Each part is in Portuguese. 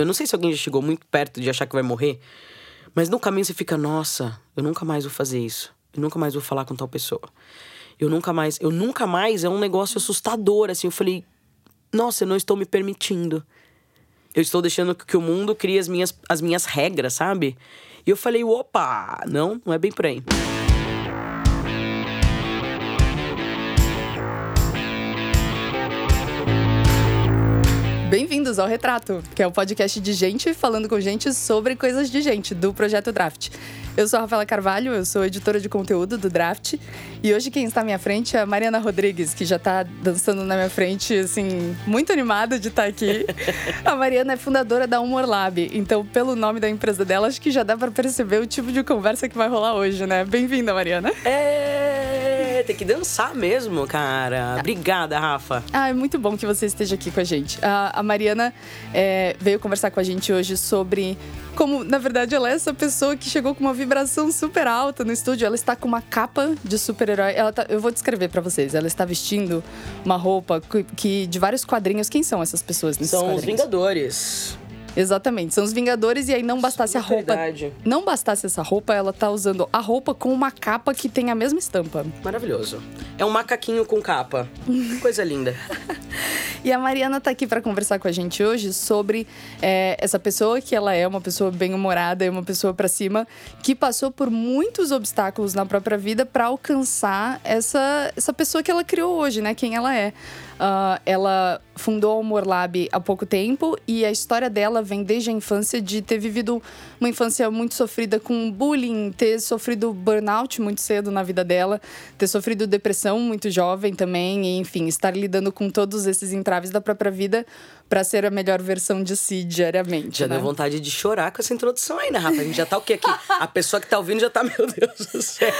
Eu não sei se alguém já chegou muito perto de achar que vai morrer, mas no caminho você fica, nossa, eu nunca mais vou fazer isso. Eu nunca mais vou falar com tal pessoa. Eu nunca mais, eu nunca mais é um negócio assustador, assim. Eu falei, nossa, eu não estou me permitindo. Eu estou deixando que o mundo crie as minhas, as minhas regras, sabe? E eu falei, opa, não, não é bem por aí. Bem-vindos ao Retrato, que é o podcast de gente falando com gente sobre coisas de gente, do Projeto Draft. Eu sou a Rafaela Carvalho, eu sou editora de conteúdo do Draft. E hoje quem está à minha frente é a Mariana Rodrigues, que já está dançando na minha frente, assim, muito animada de estar aqui. a Mariana é fundadora da Humor Lab, então pelo nome da empresa dela, acho que já dá para perceber o tipo de conversa que vai rolar hoje, né? Bem-vinda, Mariana. É, tem que dançar mesmo, cara. Obrigada, Rafa. Ah, é muito bom que você esteja aqui com a gente. A, a Mariana é, veio conversar com a gente hoje sobre como, na verdade, ela é essa pessoa que chegou com uma vibração super alta no estúdio. Ela está com uma capa de super-herói. Tá, eu vou descrever para vocês. Ela está vestindo uma roupa que, que, de vários quadrinhos. Quem são essas pessoas nesses São quadrinhos? os Vingadores. Exatamente, são os Vingadores e aí não bastasse é a roupa. Verdade. Não bastasse essa roupa, ela tá usando a roupa com uma capa que tem a mesma estampa. Maravilhoso. É um macaquinho com capa. Coisa linda. E a Mariana tá aqui para conversar com a gente hoje sobre é, essa pessoa que ela é, uma pessoa bem-humorada e uma pessoa para cima, que passou por muitos obstáculos na própria vida para alcançar essa, essa pessoa que ela criou hoje, né? Quem ela é. Uh, ela fundou o Humor Lab há pouco tempo e a história dela vem desde a infância de ter vivido uma infância muito sofrida com bullying, ter sofrido burnout muito cedo na vida dela, ter sofrido depressão muito jovem também, e, enfim, estar lidando com todos esses entraves da própria vida para ser a melhor versão de si diariamente. Já né? deu vontade de chorar com essa introdução aí, né, Rafa? A gente já tá o quê aqui? A pessoa que tá ouvindo já tá, meu Deus do céu.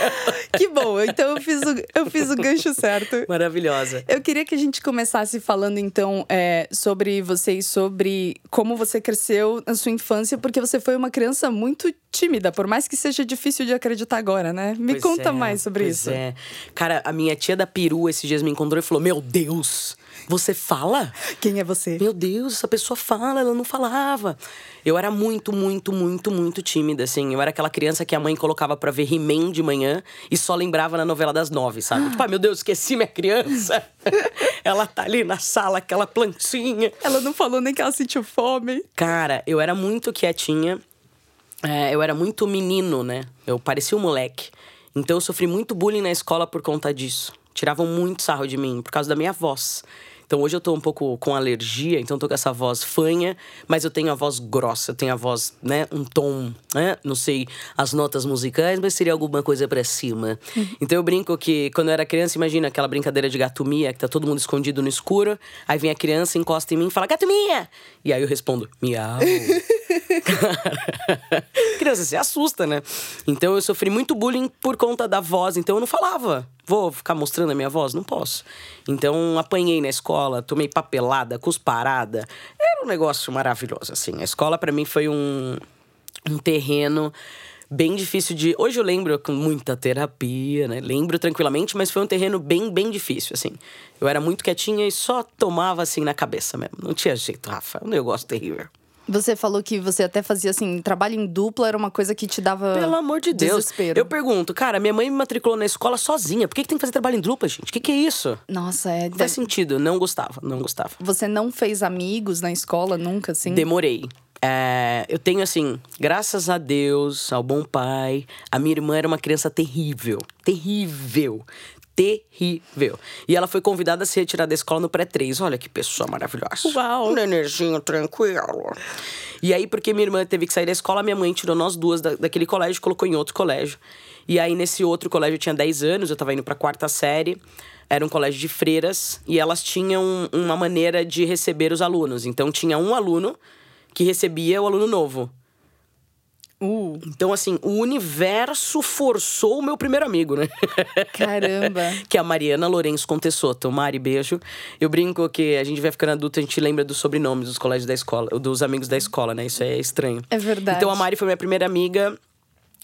Que bom, então eu fiz o, eu fiz o gancho certo. Maravilhosa. Eu queria que a gente começasse falando, então, é, sobre você e sobre como você cresceu na sua infância, porque você foi uma criança muito tímida, por mais que seja difícil de acreditar agora, né? Me Pois conta é, mais sobre isso. É. Cara, a minha tia da peru esses dias me encontrou e falou: Meu Deus, você fala? Quem é você? Meu Deus, essa pessoa fala, ela não falava. Eu era muito, muito, muito, muito tímida, assim. Eu era aquela criança que a mãe colocava pra ver He-Man de manhã e só lembrava na novela das nove, sabe? Tipo, ah, meu Deus, esqueci minha criança. ela tá ali na sala, aquela plantinha. Ela não falou nem que ela sentiu fome. Cara, eu era muito quietinha. É, eu era muito menino, né? Eu parecia um moleque. Então eu sofri muito bullying na escola por conta disso. Tiravam muito sarro de mim por causa da minha voz. Então hoje eu tô um pouco com alergia, então tô com essa voz fanha, mas eu tenho a voz grossa, eu tenho a voz, né, um tom, né? Não sei as notas musicais, mas seria alguma coisa para cima. Então eu brinco que quando eu era criança, imagina aquela brincadeira de gato mia, que tá todo mundo escondido no escuro, aí vem a criança, encosta em mim e fala: "Gato mia!" E aí eu respondo: "Miau". Criança se assusta, né? Então eu sofri muito bullying por conta da voz, então eu não falava. Vou ficar mostrando a minha voz? Não posso. Então apanhei na escola, tomei papelada, cusparada. Era um negócio maravilhoso, assim. A escola para mim foi um, um terreno bem difícil de. Hoje eu lembro com muita terapia, né? Lembro tranquilamente, mas foi um terreno bem, bem difícil, assim. Eu era muito quietinha e só tomava assim na cabeça mesmo. Não tinha jeito, Rafa. É um negócio terrível. Você falou que você até fazia assim, trabalho em dupla era uma coisa que te dava. Pelo amor de Deus. Desespero. Eu pergunto, cara, minha mãe me matriculou na escola sozinha. Por que, que tem que fazer trabalho em dupla, gente? O que, que é isso? Nossa, é. Não faz sentido. Não gostava, não gostava. Você não fez amigos na escola nunca, assim? Demorei. É, eu tenho assim, graças a Deus, ao bom pai, a minha irmã era uma criança terrível. Terrível. Terrível. E ela foi convidada a se retirar da escola no pré-3. Olha que pessoa maravilhosa. Uau. Um nenenzinho tranquilo. E aí, porque minha irmã teve que sair da escola, minha mãe tirou nós duas da, daquele colégio e colocou em outro colégio. E aí, nesse outro colégio, eu tinha 10 anos, eu tava indo pra quarta série. Era um colégio de freiras e elas tinham uma maneira de receber os alunos. Então, tinha um aluno que recebia o aluno novo. Uh, Então, assim, o universo forçou o meu primeiro amigo, né? caramba. que é a Mariana Lourenço Contessoto. Mari, beijo. Eu brinco que a gente vai ficando adulto, a gente lembra dos sobrenomes dos colégios da escola, dos amigos da escola, né? Isso é estranho. É verdade. Então, a Mari foi minha primeira amiga.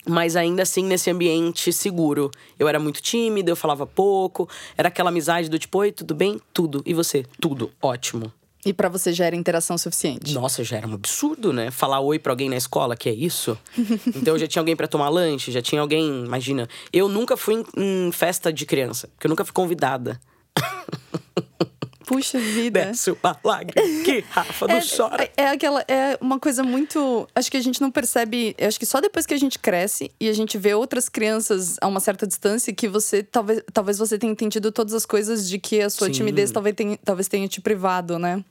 Mas ainda assim, nesse ambiente seguro. Eu era muito tímida, eu falava pouco. Era aquela amizade do tipo, oi, tudo bem? Tudo. E você? Tudo. Ótimo. E pra você já era interação suficiente? Nossa, já era um absurdo, né? Falar oi pra alguém na escola, que é isso. Então já tinha alguém pra tomar lanche, já tinha alguém, imagina. Eu nunca fui em, em festa de criança, porque eu nunca fui convidada. Puxa vida. Desce uma lágrima. Que Rafa, não É, chora. é aquela é uma coisa muito, acho que a gente não percebe, acho que só depois que a gente cresce e a gente vê outras crianças a uma certa distância que você talvez talvez você tenha entendido todas as coisas de que a sua Sim. timidez talvez tenha, talvez tenha te privado, né?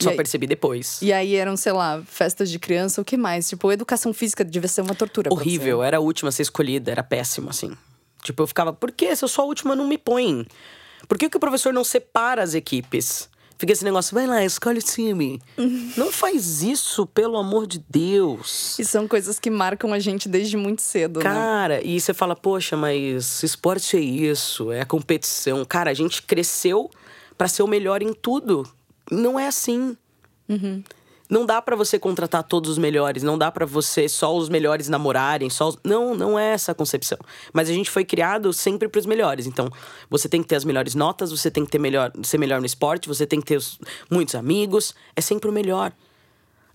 Só aí- percebi depois. E aí eram, sei lá, festas de criança, o que mais? Tipo, educação física devia ser uma tortura Horrível, era a última a ser escolhida, era péssimo, assim. Tipo, eu ficava, por que se eu sou a última, não me põe? Por que, que o professor não separa as equipes? Fica esse negócio, vai lá, escolhe o time. não faz isso, pelo amor de Deus. E são coisas que marcam a gente desde muito cedo, né? Cara, e você fala, poxa, mas esporte é isso, é a competição. Cara, a gente cresceu pra ser o melhor em tudo. Não é assim. Não dá pra você contratar todos os melhores, não dá pra você só os melhores namorarem, só os... não, não é essa a concepção. Mas a gente foi criado sempre pros melhores. Então, você tem que ter as melhores notas, você tem que ter melhor, ser melhor no esporte, você tem que ter os- muitos amigos, é sempre o melhor.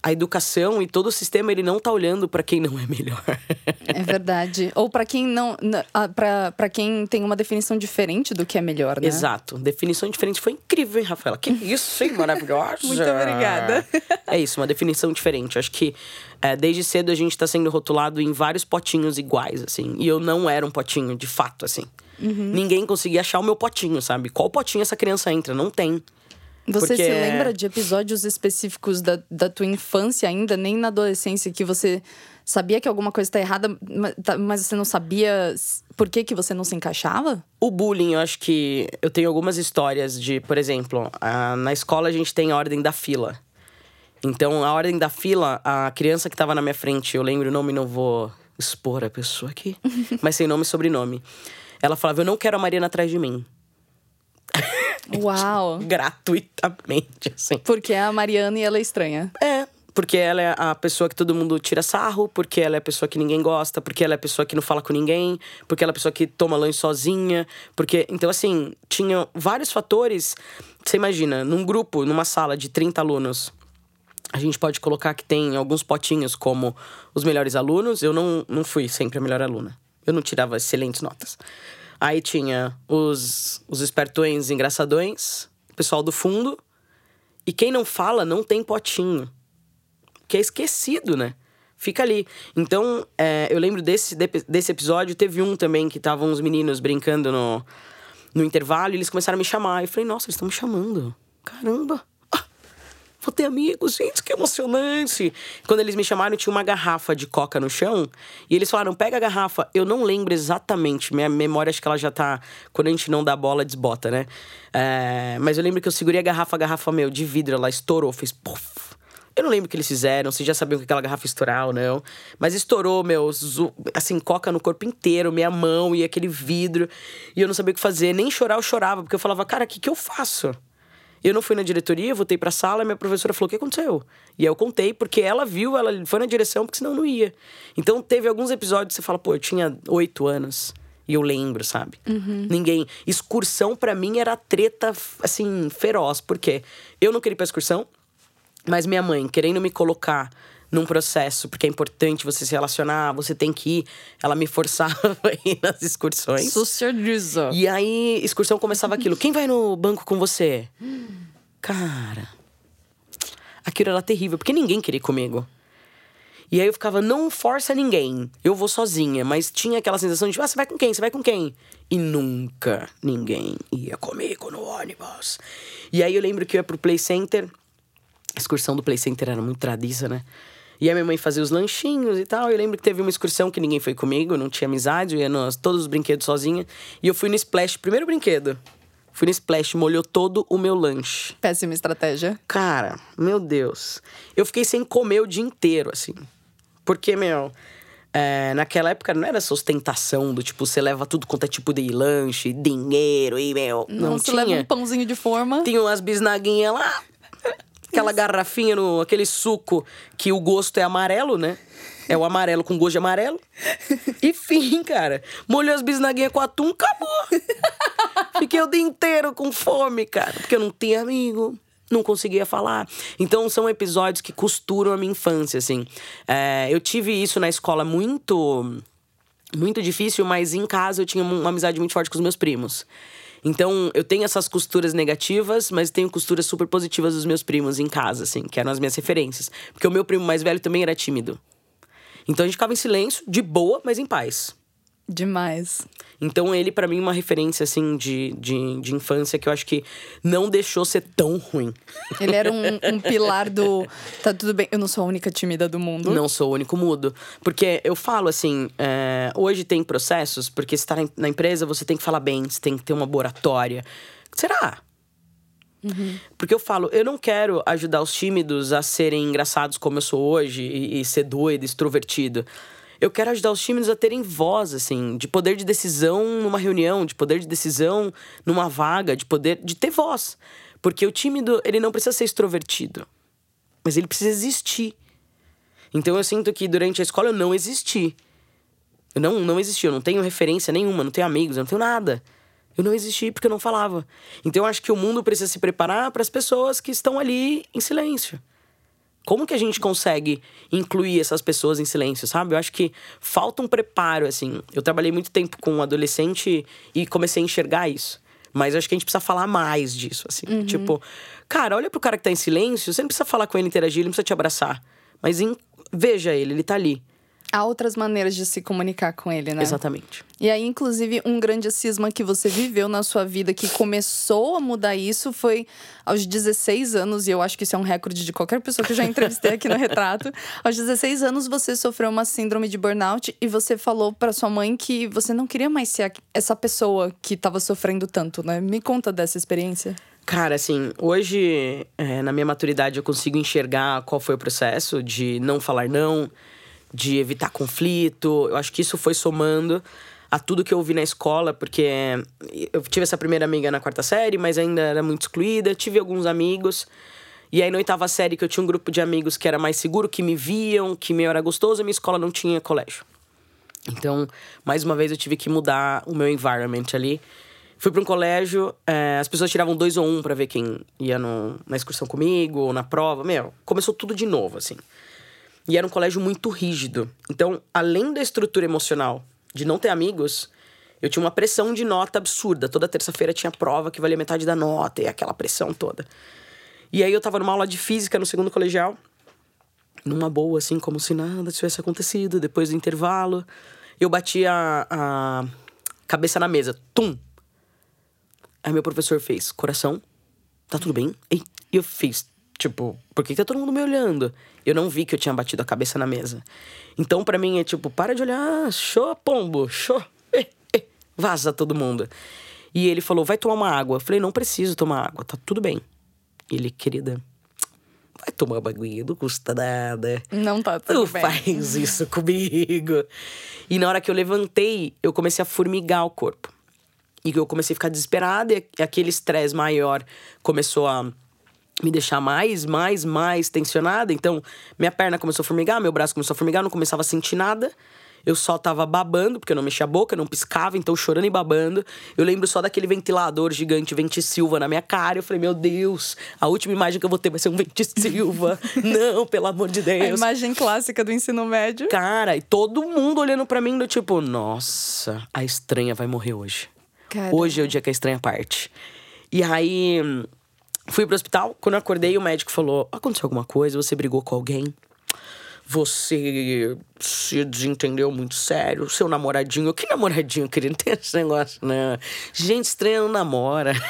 A educação e todo o sistema ele não tá olhando pra quem não é melhor. É verdade. Ou pra quem não. para para quem tem uma definição diferente do que é melhor, né? Exato. Definição diferente. Foi incrível, hein, Rafaela? Que isso, hein? Maravilhosa. Muito obrigada. É isso, uma definição diferente. Acho que é, desde cedo a gente tá sendo rotulado em vários potinhos iguais, assim. E eu não era um potinho, de fato, assim. Uhum. Ninguém conseguia achar o meu potinho, sabe? Qual potinho essa criança entra? Não tem. Você Porque se é- lembra de episódios específicos da, da tua infância ainda, nem na adolescência, que você sabia que alguma coisa tá errada, tá- mas você não sabia por que, que você não se encaixava? O bullying, eu acho que eu tenho algumas histórias de, por exemplo, a- na escola a gente tem a ordem da fila. Então, a ordem da fila, a criança que tava na minha frente, eu lembro o nome, não vou expor a pessoa aqui, mas sem nome e sobrenome. Ela falava: Eu não quero a Mariana atrás de mim. Uau! Gratuitamente, assim. Porque é a Mariana e ela é estranha. É, porque ela é a pessoa que todo mundo tira sarro, porque ela é a pessoa que ninguém gosta, porque ela é a pessoa que não fala com ninguém, porque ela é a pessoa que toma lanche sozinha, porque então assim, tinha vários fatores. Você imagina, num grupo, numa sala de 30 alunos, a gente pode colocar que tem alguns potinhos como os melhores alunos. Eu não, não fui sempre a melhor aluna. Eu não tirava excelentes notas. Aí tinha os, os espertões engraçadões, o pessoal do fundo. E quem não fala não tem potinho. Que é esquecido, né? Fica ali. Então, é, eu lembro desse, de- desse episódio, teve um também que estavam uns meninos brincando no, no intervalo e eles começaram a me chamar. Eu falei, nossa, eles estão me chamando. Caramba! Vou ter amigos, gente, que emocionante. Quando eles me chamaram, tinha uma garrafa de coca no chão. E eles falaram, pega a garrafa. Eu não lembro exatamente. Minha memória, acho que ela já tá... Quando a gente não dá bola, desbota, né? É, mas eu lembro que eu segurei a garrafa, a garrafa, meu, de vidro. Ela estourou, fez... Puff. Eu não lembro o que eles fizeram, se já sabiam que aquela garrafa estourar ou não. Mas estourou, meu, assim, coca no corpo inteiro, minha mão e aquele vidro. E eu não sabia o que fazer. Nem chorar eu chorava, porque eu falava, cara, o que, que eu faço? Eu não fui na diretoria, voltei pra sala e minha professora falou: o que aconteceu? E aí eu contei, porque ela viu, ela foi na direção, porque senão não ia. Então teve alguns episódios que você fala: pô, eu tinha oito anos. E eu lembro, sabe? Ninguém. Excursão pra mim era treta, assim, feroz. Porque eu não queria ir pra excursão, mas minha mãe, querendo me colocar num processo, porque é importante você se relacionar, você tem que ir, ela me forçava a ir nas excursões. Socializa. E aí, excursão começava aquilo. Quem vai no banco com você? Cara. Aquilo era terrível, porque ninguém queria ir comigo. E aí eu ficava, não força ninguém. Eu vou sozinha. Mas tinha aquela sensação de, ah, você vai com quem? Você vai com quem? E nunca ninguém ia comigo no ônibus. E aí eu lembro que eu ia pro Play Center. A excursão do Play Center era muito tradiça, né? E a minha mãe fazia os lanchinhos e tal. Eu lembro que teve uma excursão que ninguém foi comigo, não tinha amizade, eu ia nos todos os brinquedos sozinha. E eu fui no Splash, primeiro brinquedo. Fui no Splash, molhou todo o meu lanche. Péssima estratégia. Cara, meu Deus. Eu fiquei sem comer o dia inteiro, assim. Porque, meu, é, naquela época não era essa ostentação do tipo, você leva tudo quanto é tipo de lanche, dinheiro e, meu. Não, Não, se tinha. leva um pãozinho de forma. Tinha umas bisnaguinhas lá. Aquela garrafinha, no, aquele suco que o gosto é amarelo, né? É o amarelo com gosto de amarelo. E fim, cara. Molhou as bisnaguinhas com atum, acabou. Fiquei o dia inteiro com fome, cara. Porque eu não tinha amigo. não conseguia falar. Então são episódios que costuram a minha infância, assim. É, eu tive isso na escola muito muito difícil, mas em casa eu tinha uma amizade muito forte com os meus primos. Então, eu tenho essas costuras negativas, mas tenho costuras super positivas dos meus primos em casa, assim, que eram as minhas referências. Porque o meu primo mais velho também era tímido. Então a gente ficava em silêncio, de boa, mas em paz. Demais. Então ele, para mim, é uma referência, assim, de, de, de, infância que eu acho que não deixou ser tão ruim. Ele era um, um, pilar do. Tá tudo bem, eu não sou a única tímida do mundo. Não sou o único mudo. Porque eu falo assim, é, hoje tem processos, porque você tá na empresa, você tem que falar bem, você tem que ter uma oratória. Será? Uhum. Porque eu falo, eu não quero ajudar os tímidos a serem engraçados como eu sou hoje e, e ser doido, extrovertido. Eu quero ajudar os tímidos a terem voz, assim, de poder de decisão numa reunião, de poder de decisão numa vaga, de poder de ter voz. Porque o tímido, ele não precisa ser extrovertido, mas ele precisa existir. Então eu sinto que durante a escola eu não existi. Eu não, não existi, eu não tenho referência nenhuma, não tenho amigos, eu não tenho nada. Eu não existi porque eu não falava. Então eu acho que o mundo precisa se preparar para as pessoas que estão ali em silêncio. Como que a gente consegue incluir essas pessoas em silêncio, sabe? Eu acho que falta um preparo, assim. Eu trabalhei muito tempo com um adolescente e comecei a enxergar isso. Mas eu acho que a gente precisa falar mais disso, assim. Uhum. Tipo, cara, olha pro cara que tá em silêncio, você não precisa falar com ele, interagir, ele não precisa te abraçar. Mas em... veja ele, ele tá ali. Há outras maneiras de se comunicar com ele, né? Exatamente. E aí, inclusive, um grande cisma que você viveu na sua vida que começou a mudar isso foi aos 16 anos, e eu acho que isso é um recorde de qualquer pessoa que eu já entrevistei aqui no retrato. Aos 16 anos, você sofreu uma síndrome de burnout e você falou para sua mãe que você não queria mais ser essa pessoa que estava sofrendo tanto, né? Me conta dessa experiência. Cara, assim, hoje, é, na minha maturidade, eu consigo enxergar qual foi o processo de não falar não de evitar conflito. Eu acho que isso foi somando a tudo que eu ouvi na escola, porque eu tive essa primeira amiga na quarta série, mas ainda era muito excluída. Tive alguns amigos. E aí, na oitava série, que eu tinha um grupo de amigos que era mais seguro, que me viam, que me era gostoso, a minha escola não tinha colégio. Então, mais uma vez, eu tive que mudar o meu environment ali. Fui para um colégio, é, as pessoas tiravam dois ou um para ver quem ia no, na excursão comigo, ou na prova. Meu, começou tudo de novo, assim. E era um colégio muito rígido. Então, além da estrutura emocional de não ter amigos, eu tinha uma pressão de nota absurda. Toda terça-feira tinha prova que valia metade da nota e aquela pressão toda. E aí eu tava numa aula de física no segundo colegial, numa boa, assim, como se nada tivesse acontecido. Depois do intervalo, eu bati a, a cabeça na mesa. Tum! Aí meu professor fez, coração, tá tudo bem? E eu fiz, Tipo, por que tá todo mundo me olhando? Eu não vi que eu tinha batido a cabeça na mesa. Então, para mim, é tipo, para de olhar, show, pombo, show, eh, eh, vaza todo mundo. E ele falou, vai tomar uma água. Eu falei, não preciso tomar água, tá tudo bem. Ele, querida, vai tomar bagulho, não custa nada. Não tá tudo tu bem. faz isso comigo. E na hora que eu levantei, eu comecei a formigar o corpo. E eu comecei a ficar desesperada e aquele estresse maior começou a me deixar mais, mais, mais tensionada. Então, minha perna começou a formigar, meu braço começou a formigar, não começava a sentir nada. Eu só tava babando, porque eu não mexia a boca, não piscava, então chorando e babando. Eu lembro só daquele ventilador gigante Vente Silva na minha cara. Eu falei, meu Deus, a última imagem que eu vou ter vai ser um Vente Silva. não, pelo amor de Deus. A imagem clássica do ensino médio. Cara, e todo mundo olhando para mim do tipo, nossa, a estranha vai morrer hoje. Caramba. Hoje é o dia que a estranha parte. E aí Fui pro hospital, quando eu acordei, o médico falou: aconteceu alguma coisa? Você brigou com alguém? Você se desentendeu muito sério? Seu namoradinho? Que namoradinho, querido? Tem esse negócio, né? Gente estranha não namora.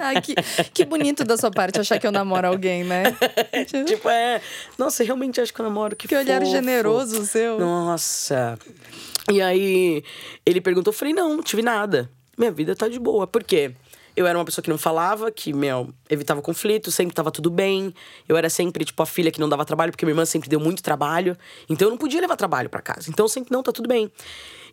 Ah, que, que bonito da sua parte achar que eu namoro alguém, né? tipo, é. Nossa, realmente acho que eu namoro. Que, que olhar generoso seu. Nossa. E aí, ele perguntou, eu falei, não, não tive nada. Minha vida tá de boa. Por quê? Eu era uma pessoa que não falava, que, meu, evitava conflito, sempre tava tudo bem. Eu era sempre, tipo, a filha que não dava trabalho, porque minha irmã sempre deu muito trabalho. Então eu não podia levar trabalho para casa. Então sempre, não, tá tudo bem.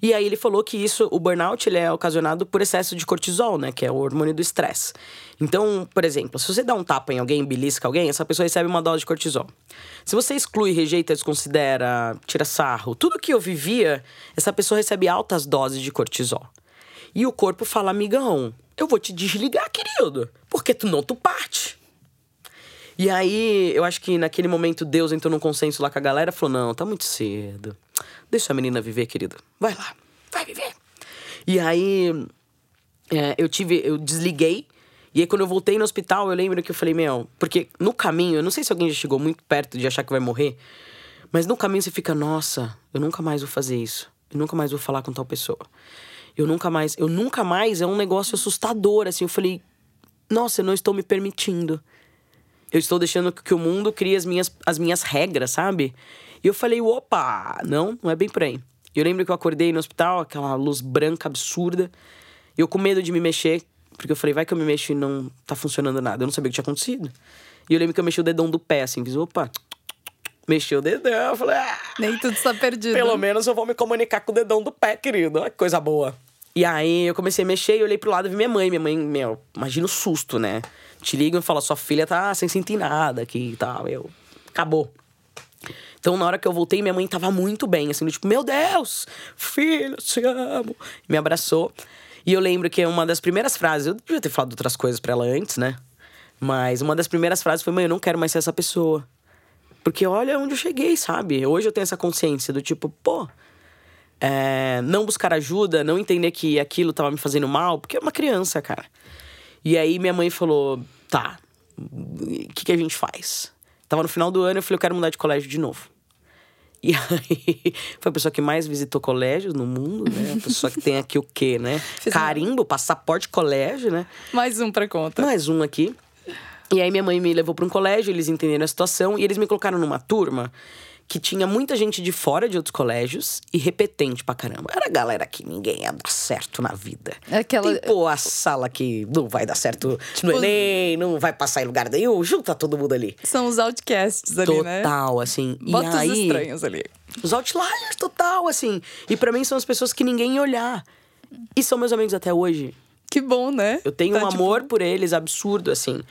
E aí ele falou que isso, o burnout, ele é ocasionado por excesso de cortisol, né? Que é o hormônio do estresse. Então, por exemplo, se você dá um tapa em alguém, belisca alguém, essa pessoa recebe uma dose de cortisol. Se você exclui, rejeita, desconsidera, tira sarro, tudo que eu vivia, essa pessoa recebe altas doses de cortisol. E o corpo fala, amigão, eu vou te desligar, querido. Porque tu não, tu parte. E aí, eu acho que naquele momento Deus entrou num consenso lá com a galera falou: não, tá muito cedo. Deixa a menina viver, querida. Vai lá, vai viver. E aí, é, eu tive, eu desliguei. E aí, quando eu voltei no hospital, eu lembro que eu falei, meu, porque no caminho, eu não sei se alguém já chegou muito perto de achar que vai morrer, mas no caminho você fica, nossa, eu nunca mais vou fazer isso. Eu nunca mais vou falar com tal pessoa. Eu nunca mais, eu nunca mais é um negócio assustador, assim. Eu falei, nossa, eu não estou me permitindo eu estou deixando que o mundo crie as minhas, as minhas regras, sabe? E eu falei, opa, não, não é bem por aí. Eu lembro que eu acordei no hospital, aquela luz branca absurda. Eu com medo de me mexer, porque eu falei, vai que eu me mexo e não tá funcionando nada. Eu não sabia o que tinha acontecido. E eu lembro que eu mexi o dedão do pé, assim, fiz, opa, mexi o dedão. Eu falei, ah, nem tudo está perdido. Pelo menos eu vou me comunicar com o dedão do pé, querido. Olha que coisa boa. E aí eu comecei a mexer e olhei pro lado e vi minha mãe. Minha mãe, meu, imagina o susto, né? Te ligam e falam, sua filha tá sem sentir nada aqui e tal. Eu, acabou. Então, na hora que eu voltei, minha mãe tava muito bem, assim, tipo, meu Deus, filho, te amo. Me abraçou. E eu lembro que uma das primeiras frases, eu devia ter falado outras coisas para ela antes, né? Mas uma das primeiras frases foi: mãe, eu não quero mais ser essa pessoa. Porque olha onde eu cheguei, sabe? Hoje eu tenho essa consciência do tipo, pô, é, não buscar ajuda, não entender que aquilo tava me fazendo mal, porque é uma criança, cara. E aí minha mãe falou: tá, o que, que a gente faz? Tava no final do ano, eu falei: eu quero mudar de colégio de novo. E aí, foi a pessoa que mais visitou colégios no mundo, né? A pessoa que tem aqui o quê, né? Carimbo, passaporte colégio, né? Mais um pra conta. Mais um aqui. E aí minha mãe me levou para um colégio, eles entenderam a situação e eles me colocaram numa turma que tinha muita gente de fora de outros colégios e repetente pra caramba. Era a galera que ninguém ia dar certo na vida. Aquela... Tipo a sala que não vai dar certo tipo... no Enem, não vai passar em lugar nenhum, junta todo mundo ali. São os outcasts ali, total, né? Total, assim. Bota e aí, os estranhos ali. Os outliers, total, assim. E para mim são as pessoas que ninguém ia olhar. E são meus amigos até hoje. Que bom, né? Eu tenho tá, um tipo... amor por eles absurdo, assim.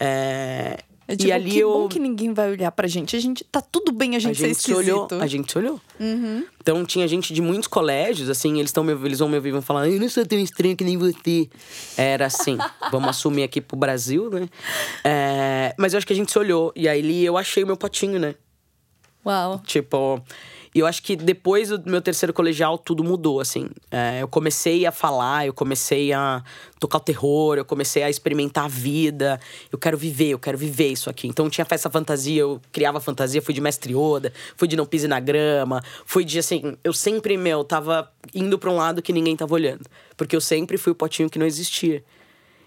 É, é tipo, e ali que eu... bom que ninguém vai olhar pra gente. A gente tá tudo bem a gente, a gente ser esquisito. Se olhou, a gente se olhou. Uhum. Então tinha gente de muitos colégios, assim, eles, tão me, eles vão me ouvir e vão falar, eu não sou tão estranho que nem você. Era assim, vamos assumir aqui pro Brasil, né? É, mas eu acho que a gente se olhou. E aí eu achei o meu potinho, né? Uau. Tipo, e eu acho que depois do meu terceiro colegial, tudo mudou, assim. É, eu comecei a falar, eu comecei a tocar o terror, eu comecei a experimentar a vida. Eu quero viver, eu quero viver isso aqui. Então tinha festa fantasia, eu criava fantasia, fui de mestre Oda, fui de não pise na grama, fui de assim. Eu sempre, meu, tava indo pra um lado que ninguém tava olhando. Porque eu sempre fui o potinho que não existia.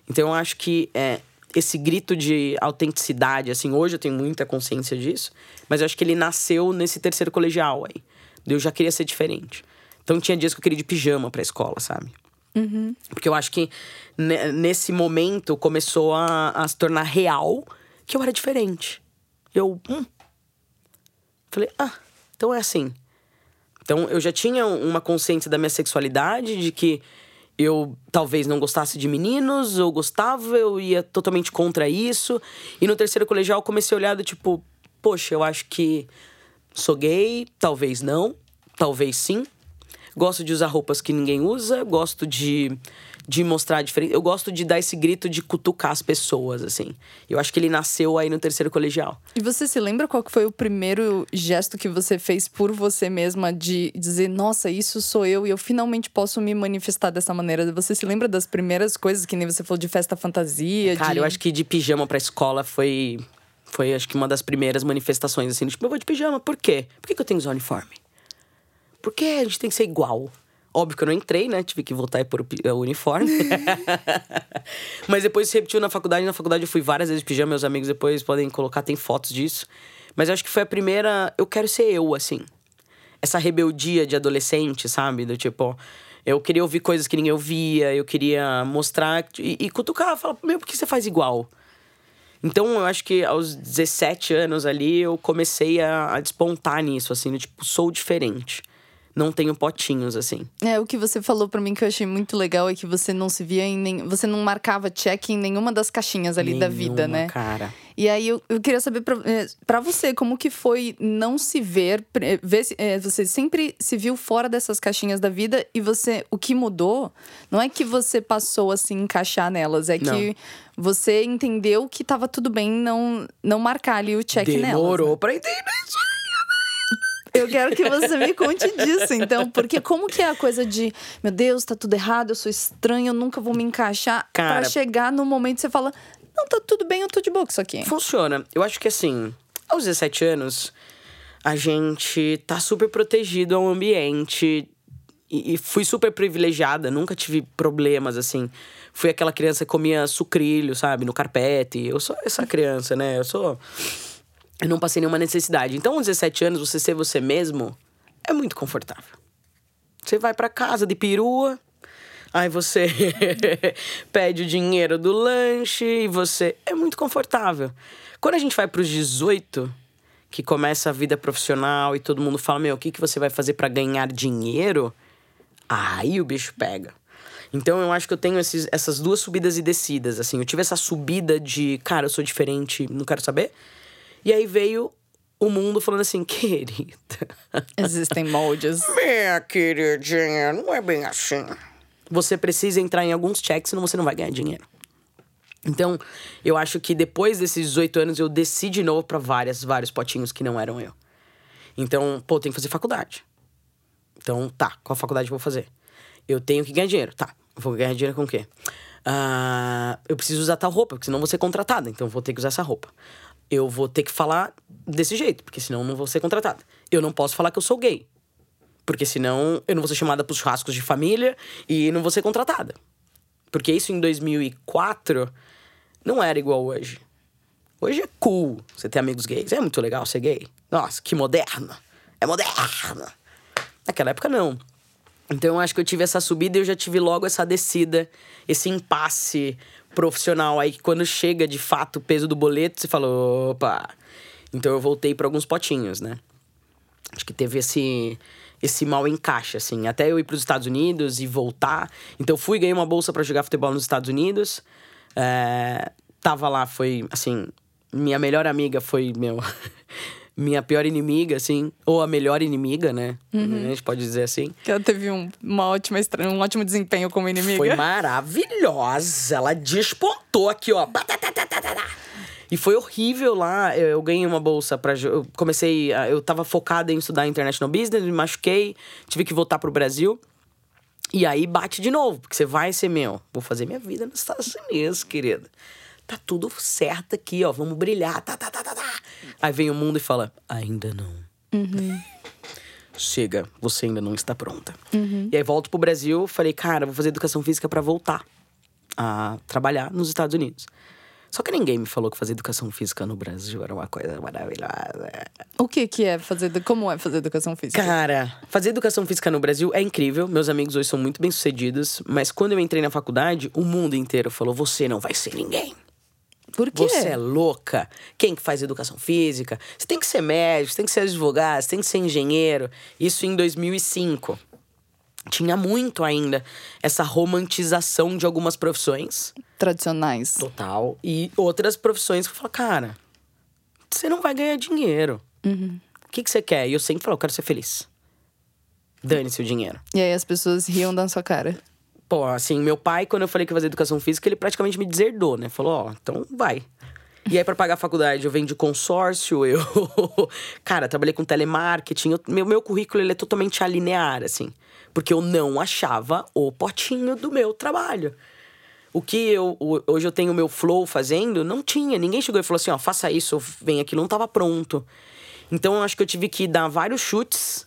Então eu acho que é, esse grito de autenticidade, assim, hoje eu tenho muita consciência disso, mas eu acho que ele nasceu nesse terceiro colegial aí. Eu já queria ser diferente. Então tinha dias que eu queria ir de pijama pra escola, sabe? Uhum. Porque eu acho que nesse momento começou a, a, se tornar real que eu era diferente. Eu, hum. Falei, ah, então é assim. Então eu já tinha uma consciência da minha sexualidade, de que eu talvez não gostasse de meninos, ou gostava, eu ia totalmente contra isso. E no terceiro colegial eu comecei a olhar do tipo, poxa, eu acho que sou gay, talvez não, talvez sim. Gosto de usar roupas que ninguém usa, gosto de, de mostrar diferente. Eu gosto de dar esse grito de cutucar as pessoas, assim. Eu acho que ele nasceu aí no terceiro colegial. E você se lembra qual foi o primeiro gesto que você fez por você mesma de dizer, nossa, isso sou eu e eu finalmente posso me manifestar dessa maneira? Você se lembra das primeiras coisas que nem você falou de festa fantasia? Cara, de... eu acho que de pijama pra escola foi. Foi, acho que, uma das primeiras manifestações, assim, tipo, eu vou de pijama, por quê? Por que, que eu tenho que usar uniforme? Porque a gente tem que ser igual. Óbvio que eu não entrei, né? Tive que voltar e pôr o uniforme. Mas depois se repetiu na faculdade. Na faculdade eu fui várias vezes de pijama. Meus amigos depois podem colocar, tem fotos disso. Mas eu acho que foi a primeira. Eu quero ser eu, assim. Essa rebeldia de adolescente, sabe? Do tipo. Eu queria ouvir coisas que ninguém ouvia, eu queria mostrar e, e cutucar, falar, meu, por que você faz igual? Então eu acho que aos 17 anos ali eu comecei a, a despontar nisso, assim, do, tipo, sou diferente não tenho potinhos, assim. É, o que você falou para mim que eu achei muito legal é que você não se via em nem. Você não marcava check em nenhuma das caixinhas ali Nenhuma, da vida, né? cara. E aí eu, eu queria saber pra, eh, você, como que foi não se ver, ver se- eh, você sempre se viu fora dessas caixinhas da vida e você, o que mudou, não é que você passou assim encaixar nelas, é que você entendeu que tava tudo bem não, não marcar ali o check nelas. Demorou né? pra entender isso. Eu quero que você me conte disso, então, porque como que é a coisa de, meu Deus, tá tudo errado, eu sou estranho, eu nunca vou me encaixar, Cara- pra chegar no momento que você fala, não, tá tudo bem, eu tô de boa com isso aqui. Funciona. Eu acho que assim, aos 17 anos, a gente tá super protegido ao ambiente. E, e fui super privilegiada, nunca tive problemas, assim. Fui aquela criança que comia sucrilho, sabe, no carpete. Eu sou essa criança, né? Eu sou. Eu não passei nenhuma necessidade. Então, aos 17 anos, você ser você mesmo é muito confortável. Você vai pra casa de perua, aí você pede o dinheiro do lanche e você. É muito confortável. Quando a gente vai pros 18, que começa a vida profissional e todo mundo fala: Meu, o que, que você vai fazer pra ganhar dinheiro? Aí o bicho pega. Então eu acho que eu tenho esses, essas duas subidas e descidas. Assim, eu tive essa subida de, cara, eu sou diferente, não quero saber. E aí veio o mundo falando assim, querida. Existem moldes. Minha queridinha, não é bem assim. Você precisa entrar em alguns checks, senão você não vai ganhar dinheiro. Então, eu acho que depois desses 18 anos eu desci de novo pra várias, vários potinhos que não eram eu. Então, pô, eu tenho que fazer faculdade. Então, tá, qual faculdade eu vou fazer? Eu tenho que ganhar dinheiro, tá. Vou ganhar dinheiro com o quê? Ah, eu preciso usar tal roupa, porque senão vou ser contratada. Então, vou ter que usar essa roupa. Eu vou ter que falar desse jeito, porque senão não vou ser contratada. Eu não posso falar que eu sou gay. Porque senão eu não vou ser chamada pros churrascos de família e não vou ser contratada. Porque isso em 2004 não era igual hoje. Hoje é cool você ter amigos gays. É muito legal ser gay. Nossa, que moderno. É moderno. Naquela época, não. Então eu acho que eu tive essa subida e eu já tive logo essa descida, esse impasse profissional aí quando chega de fato o peso do boleto, você fala, opa. Então eu voltei para alguns potinhos, né? Acho que teve esse esse mal encaixe assim, até eu ir para os Estados Unidos e voltar. Então eu fui ganhei uma bolsa para jogar futebol nos Estados Unidos. É, tava lá, foi assim, minha melhor amiga foi meu minha pior inimiga, assim, ou a melhor inimiga, né? A gente pode dizer assim. Que ela teve um, uma ótima, um ótimo desempenho como inimiga. Foi maravilhosa. Ela despontou aqui, ó. E foi horrível lá. Eu eu ganhei uma bolsa para Eu comecei. a- Eu tava focada em estudar International Business, me machuquei, tive que voltar pro Brasil. E aí bate de novo, porque você vai ser meu. Vou fazer minha vida nos Estados Unidos, querida. Tá tudo certo aqui, ó. Vamos brilhar. Tá, tá, tá, tá, tá. Aí vem o mundo e fala: ainda não. Chega, você ainda não está pronta. E aí volto pro Brasil, falei, cara, vou fazer educação física para voltar a trabalhar nos Estados Unidos. Só que ninguém me falou que fazer educação física no Brasil era uma coisa maravilhosa. O que que é fazer... Como é fazer educação física? Cara, fazer educação física no Brasil é incrível. Meus amigos hoje são muito bem sucedidos. Mas quando eu entrei na faculdade, o mundo inteiro falou: você não vai ser ninguém. Por quê? Você é louca. Quem que faz educação física? Você tem que ser médico, você tem que ser advogado, você tem que ser engenheiro. Isso em 2005. Tinha muito ainda essa romantização de algumas profissões. Tradicionais. Total. E outras profissões que eu falo, cara, você não vai ganhar dinheiro. O que, que você quer? E eu sempre falo, eu quero ser feliz. Dane-se o dinheiro. E aí as pessoas riam da sua cara. Pô, assim, meu pai, quando eu falei que ia fazer educação física, ele praticamente me deserdou, né? Falou, ó, então vai. E aí, pra pagar a faculdade, eu vendi consórcio, eu. Cara, trabalhei com telemarketing. eu- meu, meu currículo ele é totalmente alinear, assim. Porque eu não achava o potinho do meu trabalho. O que eu. Hoje eu tenho o meu flow fazendo, não tinha. Ninguém chegou e falou assim, ó, faça isso, vem aquilo, não tava pronto. Então eu acho que eu tive que dar vários chutes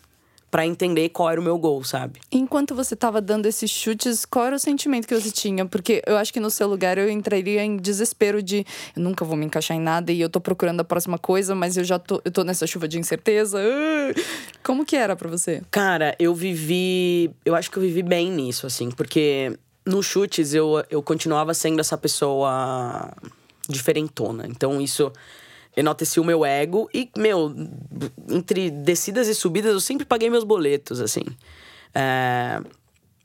pra entender qual era o meu gol, sabe? Enquanto você tava dando esses chutes, qual era o sentimento que você tinha? Porque eu acho que no seu lugar eu entraria em desespero de eu nunca vou me encaixar em nada e eu tô procurando a próxima coisa, mas eu já tô, eu tô nessa chuva de incerteza. Ah! Como que era pra você? Cara, eu vivi. Eu acho que eu vivi bem nisso, assim, porque nos chutes eu, eu continuava sendo essa pessoa diferentona. Então isso enalteci o meu ego e, meu, entre descidas e subidas, eu sempre paguei meus boletos, assim. É,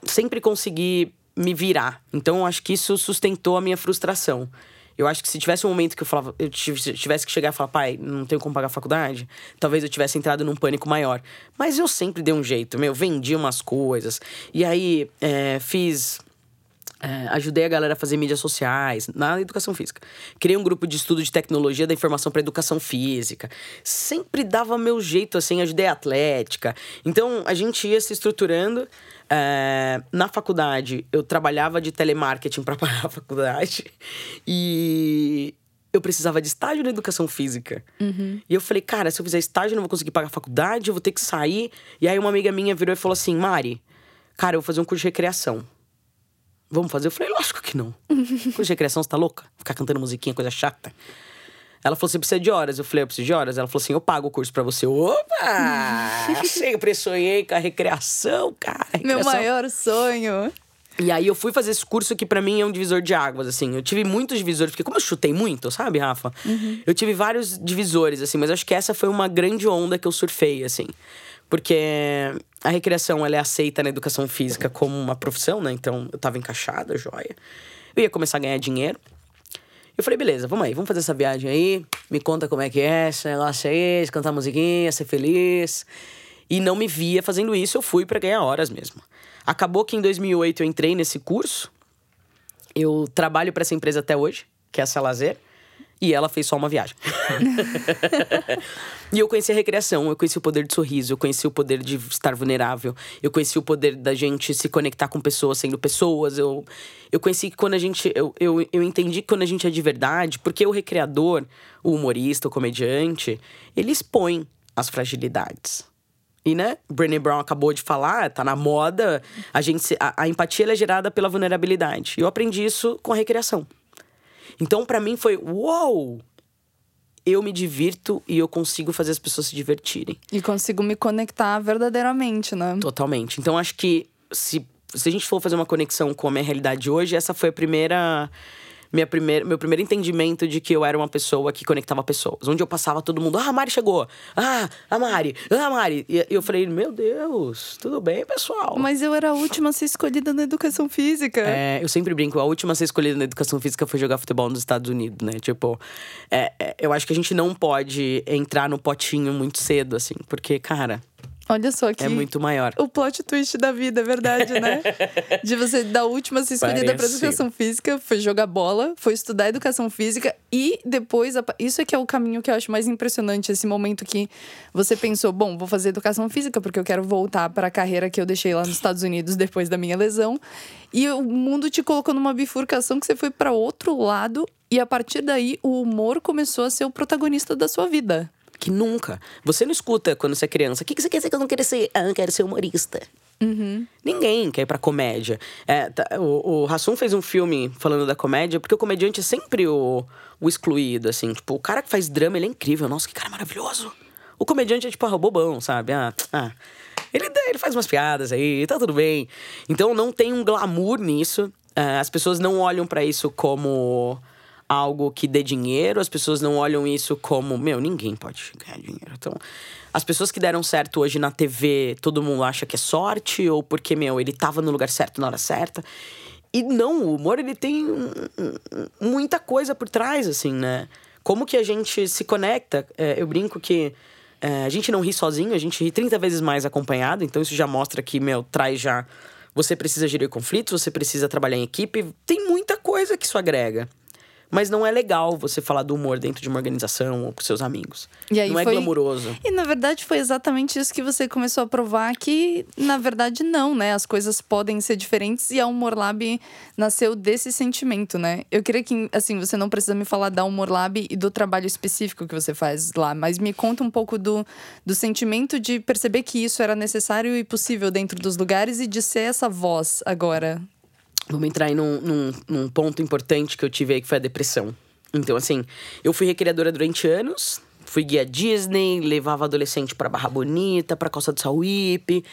sempre consegui me virar. Então, acho que isso sustentou a minha frustração. Eu acho que se tivesse um momento que eu falava, eu tivesse que chegar e falar, pai, não tenho como pagar a faculdade, talvez eu tivesse entrado num pânico maior. Mas eu sempre dei um jeito, meu, vendi umas coisas. E aí, é, fiz é, ajudei a galera a fazer mídias sociais na educação física. Criei um grupo de estudo de tecnologia da informação para educação física. Sempre dava meu jeito, assim, ajudei a atlética. Então a gente ia se estruturando. É, na faculdade, eu trabalhava de telemarketing para pagar a faculdade. E eu precisava de estágio na educação física. Uhum. E eu falei, cara, se eu fizer estágio, eu não vou conseguir pagar a faculdade, eu vou ter que sair. E aí uma amiga minha virou e falou assim: Mari, cara, eu vou fazer um curso de recreação. Vamos fazer? Eu falei, lógico que não. Curso de recreação, você tá louca? Ficar cantando musiquinha, coisa chata. Ela falou, você precisa de horas. Eu falei, eu preciso de horas. Ela falou assim, eu pago o curso pra você. Opa! Sempre sonhei com a recreação, cara. Recreação. Meu maior sonho. E aí eu fui fazer esse curso que para mim é um divisor de águas, assim. Eu tive muitos divisores, porque como eu chutei muito, sabe, Rafa? Uhum. Eu tive vários divisores, assim, mas acho que essa foi uma grande onda que eu surfei, assim. Porque a recreação ela é aceita na educação física como uma profissão, né? Então eu tava encaixada, joia. Eu ia começar a ganhar dinheiro. Eu falei, beleza, vamos aí, vamos fazer essa viagem aí. Me conta como é que é, esse negócio aí, cantar musiquinha, ser feliz. E não me via fazendo isso, eu fui para ganhar horas mesmo. Acabou que em 2008 eu entrei nesse curso. Eu trabalho para essa empresa até hoje, que é a Salazer. E ela fez só uma viagem. e eu conheci a recreação, eu conheci o poder de sorriso, eu conheci o poder de estar vulnerável, eu conheci o poder da gente se conectar com pessoas sendo pessoas. Eu, eu conheci que quando a gente. Eu, eu, eu entendi que quando a gente é de verdade, porque o recreador, o humorista, o comediante, ele expõe as fragilidades. E, né, Brené Brown acabou de falar, tá na moda, a gente a, a empatia é gerada pela vulnerabilidade. E eu aprendi isso com a recreação. Então, para mim, foi uou! Eu me divirto e eu consigo fazer as pessoas se divertirem. E consigo me conectar verdadeiramente, né? Totalmente. Então, acho que se, se a gente for fazer uma conexão com a minha realidade hoje, essa foi a primeira minha primeira, meu primeiro entendimento de que eu era uma pessoa que conectava pessoas. Onde eu passava, todo mundo, ah, a Mari chegou. Ah, a Mari, ah, a Mari. E eu falei, meu Deus, tudo bem, pessoal. Mas eu era a última a ser escolhida na educação física. É, eu sempre brinco, a última a ser escolhida na educação física foi jogar futebol nos Estados Unidos, né? Tipo, é, é, eu acho que a gente não pode entrar no potinho muito cedo, assim, porque, cara. Olha só que. É muito maior. O plot twist da vida, é verdade, né? De você, da última ser escolhida para educação física, foi jogar bola, foi estudar educação física e depois. Isso é que é o caminho que eu acho mais impressionante, esse momento que você pensou, bom, vou fazer educação física porque eu quero voltar para a carreira que eu deixei lá nos Estados Unidos depois da minha lesão. E o mundo te colocou numa bifurcação que você foi para outro lado e a partir daí o humor começou a ser o protagonista da sua vida que nunca. Você não escuta quando você é criança. O que, que você quer ser que eu não quero ser? Ah, eu quero ser humorista. Uhum. Ninguém quer ir pra comédia. É, tá, o, o Hassum fez um filme falando da comédia, porque o comediante é sempre o, o excluído, assim. Tipo, o cara que faz drama, ele é incrível. Nossa, que cara maravilhoso. O comediante é tipo, ah, bobão, sabe? Ah, ah. Ele, ele faz umas piadas aí, tá tudo bem. Então não tem um glamour nisso. É, as pessoas não olham para isso como algo que dê dinheiro, as pessoas não olham isso como, meu, ninguém pode ganhar dinheiro. Então, as pessoas que deram certo hoje na TV, todo mundo acha que é sorte ou porque, meu, ele tava no lugar certo na hora certa. E não, o humor ele tem muita coisa por trás, assim, né? Como que a gente se conecta? É, eu brinco que é, a gente não ri sozinho, a gente ri 30 vezes mais acompanhado, então isso já mostra que, meu, traz já. Você precisa gerir conflitos, você precisa trabalhar em equipe, tem muita coisa que isso agrega. Mas não é legal você falar do humor dentro de uma organização ou com seus amigos. E aí não é foi... glamouroso. E na verdade foi exatamente isso que você começou a provar que, na verdade, não, né? As coisas podem ser diferentes e a Humor Lab nasceu desse sentimento, né? Eu queria que, assim, você não precisa me falar da Humor Lab e do trabalho específico que você faz lá, mas me conta um pouco do, do sentimento de perceber que isso era necessário e possível dentro dos lugares e de ser essa voz agora Vamos entrar aí num, num, num, ponto importante que eu tive aí, que foi a depressão. Então, assim, eu fui recreadora durante anos, fui guia Disney, levava adolescente para Barra Bonita, para Costa do Sauípe.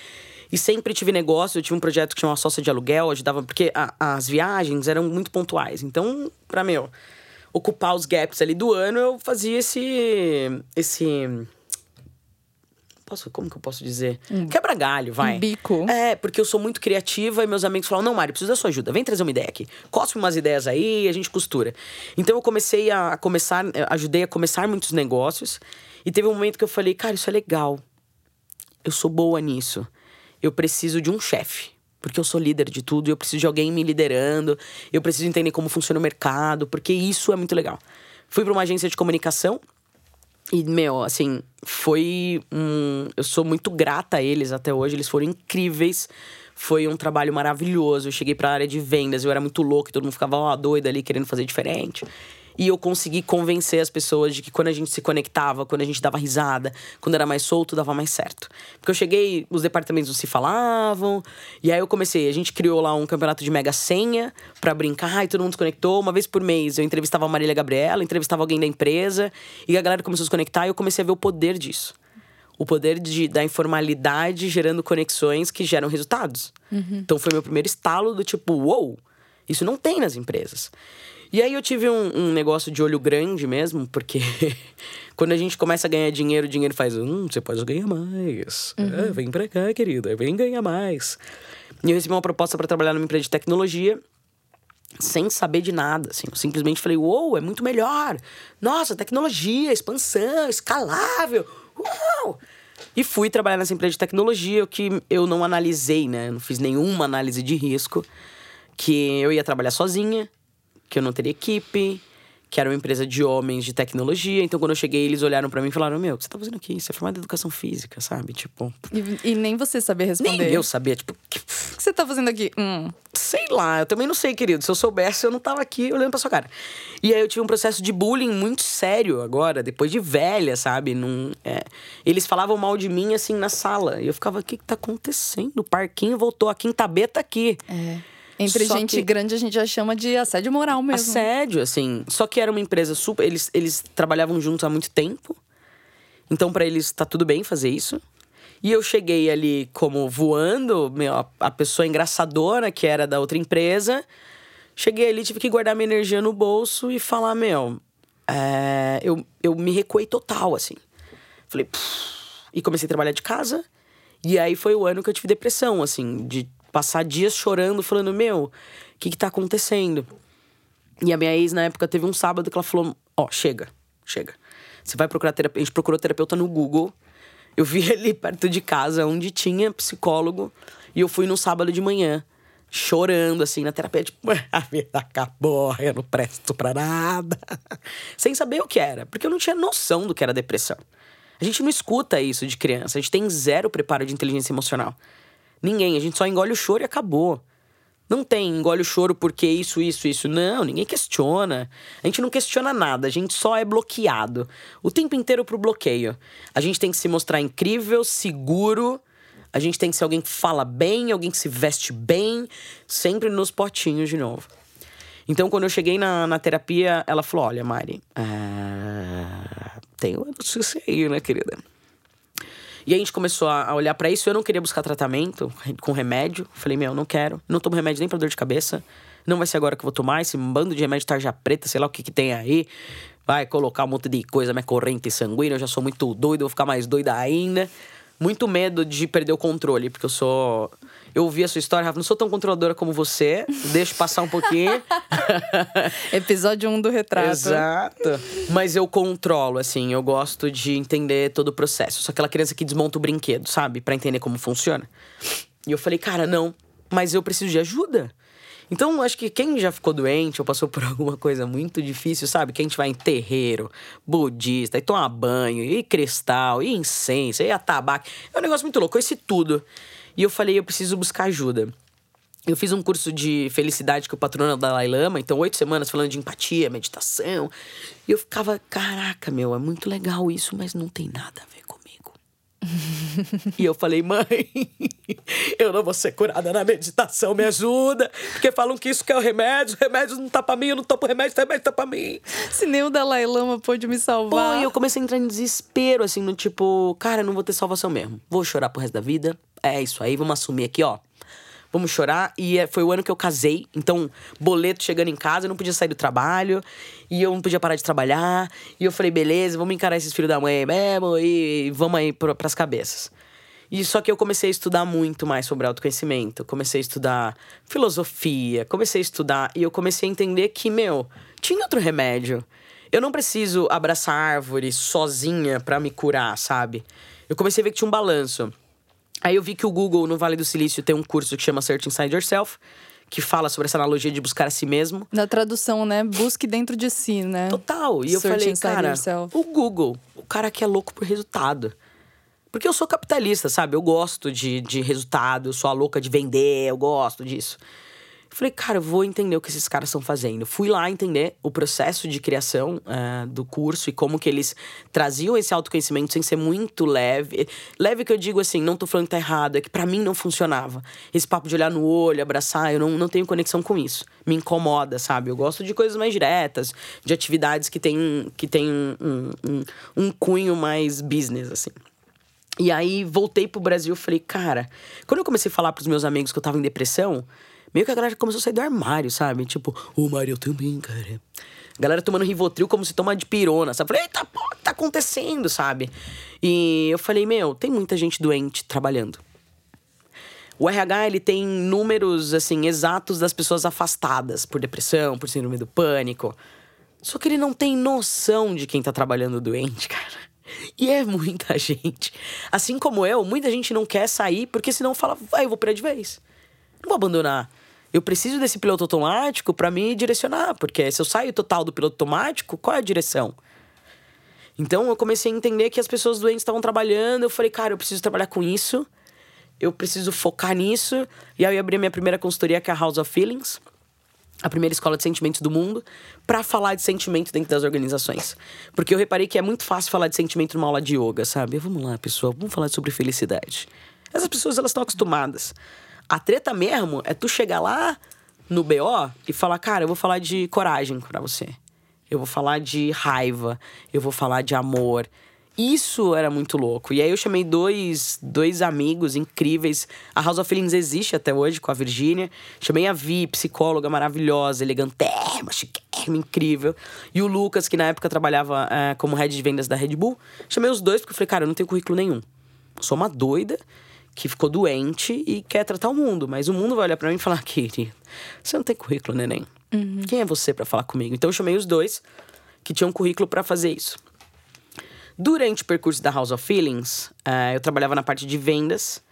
E sempre tive negócio, eu tive um projeto que tinha uma sócia de aluguel, ajudava, porque a, as viagens eram muito pontuais. Então, pra meu, ocupar os gaps ali do ano, eu fazia esse. esse. Posso, como que eu posso dizer? Quebra galho, vai. Um bico. É, porque eu sou muito criativa e meus amigos falam: não, Mário, preciso da sua ajuda. Vem trazer uma ideia aqui. Cospe umas ideias aí e a gente costura. Então eu comecei a, a começar, eh, ajudei a começar muitos negócios. E teve um momento que eu falei, cara, isso é legal. Eu sou boa nisso. Eu preciso de um chefe. Porque eu sou líder de tudo, eu preciso de alguém me liderando, eu preciso entender como funciona o mercado, porque isso é muito legal. Fui para uma agência de comunicação e, meu, assim, foi um. Eu sou muito grata a eles até hoje, eles foram incríveis. Foi um trabalho maravilhoso. Eu cheguei para a área de vendas, eu era muito louco, todo mundo ficava ó, doido ali querendo fazer diferente. E eu consegui convencer as pessoas de que quando a gente se conectava, quando a gente dava risada, quando era mais solto, dava mais certo. Porque eu cheguei, os departamentos não se falavam, e aí eu comecei, a gente criou lá um campeonato de mega senha para brincar, e todo mundo se conectou. Uma vez por mês eu entrevistava a Marília Gabriela, entrevistava alguém da empresa, e a galera começou a se conectar, e eu comecei a ver o poder disso. O poder de, da informalidade gerando conexões que geram resultados. Então foi meu primeiro estalo do tipo, uou, wow, isso não tem nas empresas. E aí eu tive um, um, negócio de olho grande mesmo, porque quando a gente começa a ganhar dinheiro, o dinheiro faz, hum, você pode ganhar mais. Uhum. É, vem pra cá, querida, vem ganhar mais. E eu recebi uma proposta para trabalhar numa empresa de tecnologia, sem saber de nada, assim. Eu simplesmente falei, uou, wow, é muito melhor. Nossa, tecnologia, expansão, escalável. Uau! E fui trabalhar nessa empresa de tecnologia, o que eu não analisei, né? Não fiz nenhuma análise de risco. Que eu ia trabalhar sozinha, que eu não teria equipe, que era uma empresa de homens de tecnologia. Então, quando eu cheguei, eles olharam para mim e falaram: Meu, o que você tá fazendo aqui? Você é formado em educação física, sabe? Tipo. E, e nem você sabia responder. Nem eu sabia, tipo. Que... O que você tá fazendo aqui? Hum. Sei lá, eu também não sei, querido. Se eu soubesse, eu não tava aqui olhando pra sua cara. E aí eu tive um processo de bullying muito sério agora, depois de velha, sabe? Num, é... Eles falavam mal de mim assim na sala. E eu ficava: O que, que tá acontecendo? O parquinho voltou, a quintabeta aqui. É. Entre Só gente que... grande, a gente já chama de assédio moral mesmo. Assédio, assim. Só que era uma empresa super. Eles, eles trabalhavam juntos há muito tempo. Então, para eles, tá tudo bem fazer isso. E eu cheguei ali como voando, meu, a pessoa engraçadora que era da outra empresa. Cheguei ali, tive que guardar minha energia no bolso e falar, meu. É... eu, eu me recuei total, assim. Falei, Pff. e comecei a trabalhar de casa. E aí foi o ano que eu tive depressão, assim, de passar dias chorando, falando: Meu, o que que tá acontecendo? E a minha ex, na época, teve um sábado que ela falou: Ó, oh, chega, chega. Você vai procurar terapeuta. A gente procurou terapeuta no Google. Eu vi ali perto de casa onde tinha psicólogo. E eu fui no sábado de manhã, chorando, assim, na terapia. Tipo, a vida acabou, eu não presto pra nada. Sem saber o que era, porque eu não tinha noção do que era depressão. A gente não escuta isso de criança, a gente tem zero preparo de inteligência emocional. Ninguém. A gente só engole o choro e acabou. Não tem engole o choro porque isso, isso, isso. Não, ninguém questiona. A gente não questiona nada, a gente só é bloqueado. O tempo inteiro pro bloqueio. A gente tem que se mostrar incrível, seguro. A gente tem que ser alguém que fala bem, alguém que se veste bem, sempre nos potinhos de novo. Então, quando eu cheguei na, na terapia, ela falou: Olha, Mari, uh, tem uma notícia aí, né, querida? E a gente começou a olhar para isso. Eu não queria buscar tratamento com remédio. Falei, meu, não quero. Não tomo remédio nem pra dor de cabeça. Não vai ser agora que eu vou tomar esse bando de remédio tarja preta, sei lá o que que tem aí. Vai colocar um monte de coisa, minha corrente sanguínea. Eu já sou muito doido, vou ficar mais doida ainda. Muito medo de perder o controle, porque eu sou eu ouvi a sua história, Rafa, não sou tão controladora como você, deixa passar um pouquinho. Episódio 1 um do retrato. Exato. Mas eu controlo, assim, eu gosto de entender todo o processo. Sou aquela criança que desmonta o brinquedo, sabe? para entender como funciona. E eu falei, cara, não, mas eu preciso de ajuda. Então, acho que quem já ficou doente ou passou por alguma coisa muito difícil, sabe? Que a gente vai em terreiro, budista, e toma banho, e cristal, e incenso, e atabaque. É um negócio muito louco, esse tudo. E eu falei, eu preciso buscar ajuda. Eu fiz um curso de felicidade que o patrono é da Dalai Lama, então oito semanas falando de empatia, meditação. E eu ficava, caraca, meu, é muito legal isso, mas não tem nada a ver comigo. E eu falei, mãe, eu não vou ser curada na meditação, me ajuda. Porque falam que isso que é o remédio, o remédio não tá pra mim, eu não tô pro remédio, o remédio tá pra mim. Se nem o Dalai Lama pôde me salvar. Pô, e eu comecei a entrar em desespero, assim, no tipo, cara, eu não vou ter salvação mesmo. Vou chorar pro resto da vida, é isso aí, vamos assumir aqui, ó. Vamos chorar. E é, foi o ano que eu casei, então, boleto chegando em casa, eu não podia sair do trabalho, e eu não podia parar de trabalhar. E eu falei, beleza, vamos encarar esses filhos da mãe mesmo, e vamos aí pra, pras cabeças. E só que eu comecei a estudar muito mais sobre autoconhecimento. Comecei a estudar filosofia, comecei a estudar e eu comecei a entender que, meu, tinha outro remédio. Eu não preciso abraçar árvore sozinha para me curar, sabe? Eu comecei a ver que tinha um balanço. Aí eu vi que o Google, no Vale do Silício, tem um curso que chama Search Inside Yourself, que fala sobre essa analogia de buscar a si mesmo. Na tradução, né? Busque dentro de si, né? Total. E eu Search falei, inside cara, yourself. o Google, o cara que é louco por resultado. Porque eu sou capitalista, sabe? Eu gosto de, de resultado, eu sou a louca de vender, eu gosto disso. Falei, cara, vou entender o que esses caras estão fazendo. Fui lá entender o processo de criação eh, do curso e como que eles traziam esse autoconhecimento sem ser muito leve. Leve que eu digo assim, não tô falando que tá errado, é que para mim não funcionava. Esse papo de olhar no olho, abraçar, eu não, não tenho conexão com isso. Me incomoda, sabe? Eu gosto de coisas mais diretas, de atividades que tem, que tem um, um, um, cunho mais business, assim. E aí voltei pro Brasil falei, cara, quando eu comecei a falar pros meus amigos que eu tava em depressão, meio que a galera começou a sair do armário, sabe? Tipo, ô Mário, eu também, cara. A galera tomando Rivotril como se toma de pirona, sabe? Falei, eita, pô, o tá acontecendo, sabe? E eu falei, meu, tem muita gente doente trabalhando. O RH, ele tem números, assim, exatos das pessoas afastadas por depressão, por síndrome do pânico. Só que ele não tem noção de quem tá trabalhando doente, cara. E é muita gente. Assim como eu, muita gente não quer sair porque senão fala, vai, eu vou parar de vez. Não vou abandonar. Eu preciso desse piloto automático para me direcionar, porque se eu saio total do piloto automático, qual é a direção? Então eu comecei a entender que as pessoas doentes estavam trabalhando, eu falei, cara, eu preciso trabalhar com isso. Eu preciso focar nisso. E aí eu abri a minha primeira consultoria, que é a House of Feelings a primeira escola de sentimentos do mundo, para falar de sentimento dentro das organizações. Porque eu reparei que é muito fácil falar de sentimento numa aula de yoga, sabe? Vamos lá, pessoal, vamos falar sobre felicidade. Essas pessoas, elas estão acostumadas. A treta mesmo é tu chegar lá no BO e falar, cara, eu vou falar de coragem para você. Eu vou falar de raiva, eu vou falar de amor. Isso era muito louco. E aí eu chamei dois, dois amigos incríveis. A House of Feelings existe até hoje com a Virgínia. Chamei a Vi, psicóloga maravilhosa, elegantérrima, chiquérrima, incrível. E o Lucas, que na época trabalhava eh, como head de vendas da Red Bull. Chamei os dois porque eu falei, cara, eu não tenho currículo nenhum. Sou uma doida que ficou doente e quer tratar o mundo. Mas o mundo vai olhar para mim e falar, querido, você não tem currículo, neném. Quem é você para falar comigo? Então eu chamei os dois que tinham currículo para fazer isso. Durante o percurso da House of Feelings, eh, eu trabalhava na parte de vendas.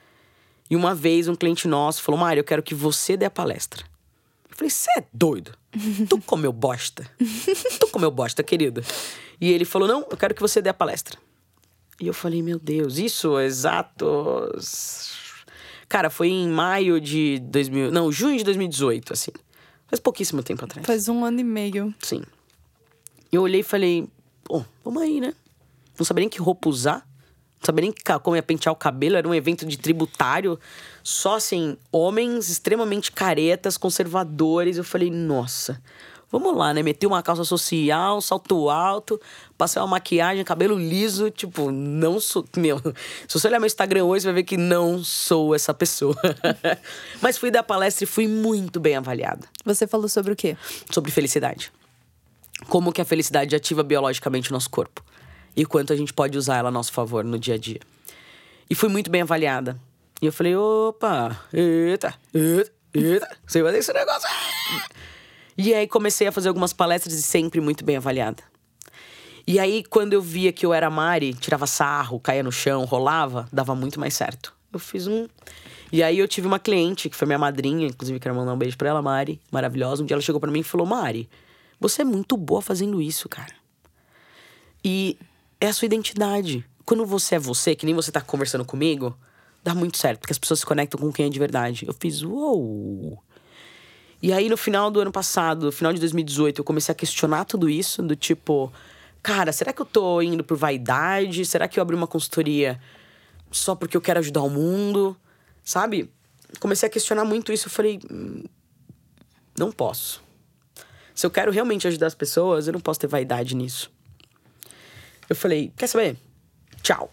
E uma vez um cliente nosso falou: Mário, eu quero que você dê a palestra. Eu falei: Você é doido? Tu comeu bosta? tu comeu bosta, querido? E ele falou: Não, eu quero que você dê a palestra. E eu falei: Meu Deus, isso exatos. Cara, foi em maio de 2000. Não, junho de 2018, assim. Faz pouquíssimo tempo atrás. Faz um ano e meio. Sim. Eu olhei e falei, pô, vamos aí, né? Não sabia nem que roupa usar. Não sabia nem como ia pentear o cabelo. Era um evento de tributário. Só, assim, homens extremamente caretas, conservadores. Eu falei, nossa, vamos lá, né? Meti uma calça social, salto alto, passei uma maquiagem, cabelo liso. Tipo, não sou... Meu, se você olhar meu Instagram hoje, você vai ver que não sou essa pessoa. Mas fui dar palestra e fui muito bem avaliada Você falou sobre o quê? sobre felicidade. Como que a felicidade ativa biologicamente o nosso corpo. E o quanto a gente pode usar ela a nosso favor no dia a dia. E fui muito bem avaliada. E eu falei, opa, eita, eita, eita, você vai fazer esse negócio. E aí comecei a fazer algumas palestras e sempre muito bem avaliada. E aí, quando eu via que eu era Mari, tirava sarro, caía no chão, rolava, dava muito mais certo. Eu fiz um. E aí eu tive uma cliente, que foi minha madrinha, inclusive quero mandar um beijo pra ela, Mari, maravilhosa. Um dia ela chegou pra mim e falou: Mari, você é muito boa fazendo isso, cara. E é a sua identidade. Quando você é você, que nem você tá conversando comigo, dá muito certo, porque as pessoas se conectam com quem é de verdade. Eu fiz, uou! E aí, no final do ano passado, final de 2018, eu comecei a questionar tudo isso, do tipo, cara, será que eu tô indo por vaidade? Será que eu abri uma consultoria só porque eu quero ajudar o mundo? Sabe? Comecei a questionar muito isso. Eu falei, "Hum, não posso. Se eu quero realmente ajudar as pessoas, eu não posso ter vaidade nisso. Eu falei, quer saber? Tchau.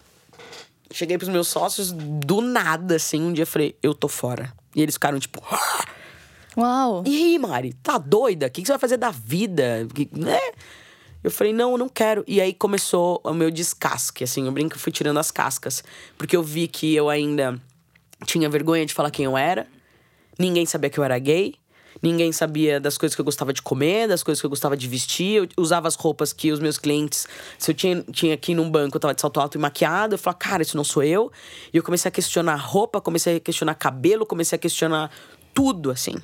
Cheguei pros meus sócios do nada, assim, um dia eu falei, eu tô fora. E eles ficaram tipo. "Ah!" Uau! E aí, Mari, tá doida? O que você vai fazer da vida? Né? Eu falei, não, eu não quero. E aí começou o meu descasque, assim. Eu brinco fui tirando as cascas. Porque eu vi que eu ainda tinha vergonha de falar quem eu era. Ninguém sabia que eu era gay. Ninguém sabia das coisas que eu gostava de comer, das coisas que eu gostava de vestir. Eu usava as roupas que os meus clientes. Se eu tinha, tinha aqui num banco, eu tava de salto alto e maquiada. Eu falava, cara, isso não sou eu. E eu comecei a questionar roupa, comecei a questionar cabelo, comecei a questionar tudo, assim.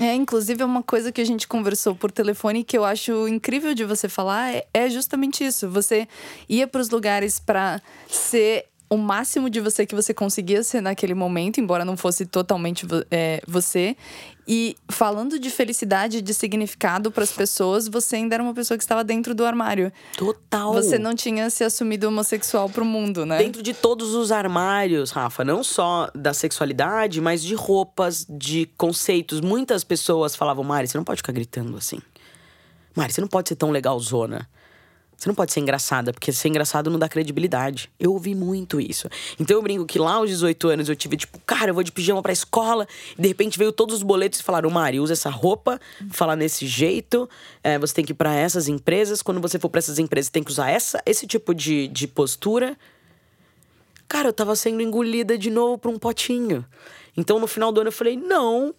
É, inclusive, é uma coisa que a gente conversou por telefone que eu acho incrível de você falar é, é justamente isso. Você ia para os lugares para ser o máximo de você que você conseguia ser naquele momento, embora não fosse totalmente é, você. E falando de felicidade e de significado para as pessoas, você ainda era uma pessoa que estava dentro do armário. Total. Você não tinha se assumido homossexual pro mundo, né? Dentro de todos os armários, Rafa, não só da sexualidade, mas de roupas, de conceitos. Muitas pessoas falavam, Mari, você não pode ficar gritando assim. Mari, você não pode ser tão legalzona. Você não pode ser engraçada, porque ser engraçado não dá credibilidade. Eu ouvi muito isso. Então eu brinco que lá aos 18 anos eu tive, tipo, cara, eu vou de pijama pra escola. E de repente veio todos os boletos e falaram, Mari, usa essa roupa, fala nesse jeito. é, você tem que ir pra essas empresas. Quando você for pra essas empresas, tem que usar essa, esse tipo de, de postura. Cara, eu tava sendo engolida de novo pra um potinho. Então no final do ano eu falei, não,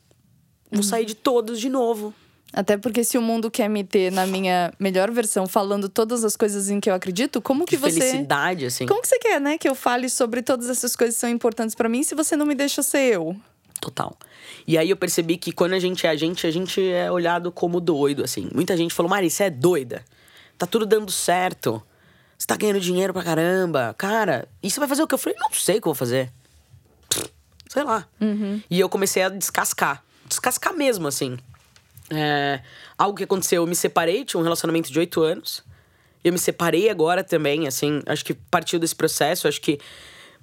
vou sair de todos de novo. Até porque se o mundo quer me ter na minha melhor versão, falando todas as coisas em que eu acredito, como que De você. felicidade, assim. Como que você quer, né, que eu fale sobre todas essas coisas que são importantes pra mim se você não me deixa ser eu? Total. E aí eu percebi que quando a gente é a gente, a gente é olhado como doido, assim. Muita gente falou, Mari, você é doida. Tá tudo dando certo. Você tá ganhando dinheiro pra caramba. Cara, e você vai fazer o que? Eu falei, não sei o que eu vou fazer. Sei lá. E eu comecei a descascar. Descascar mesmo, assim. É, algo que aconteceu, eu me separei, tinha um relacionamento de oito anos. Eu me separei agora também, assim, acho que partiu desse processo, acho que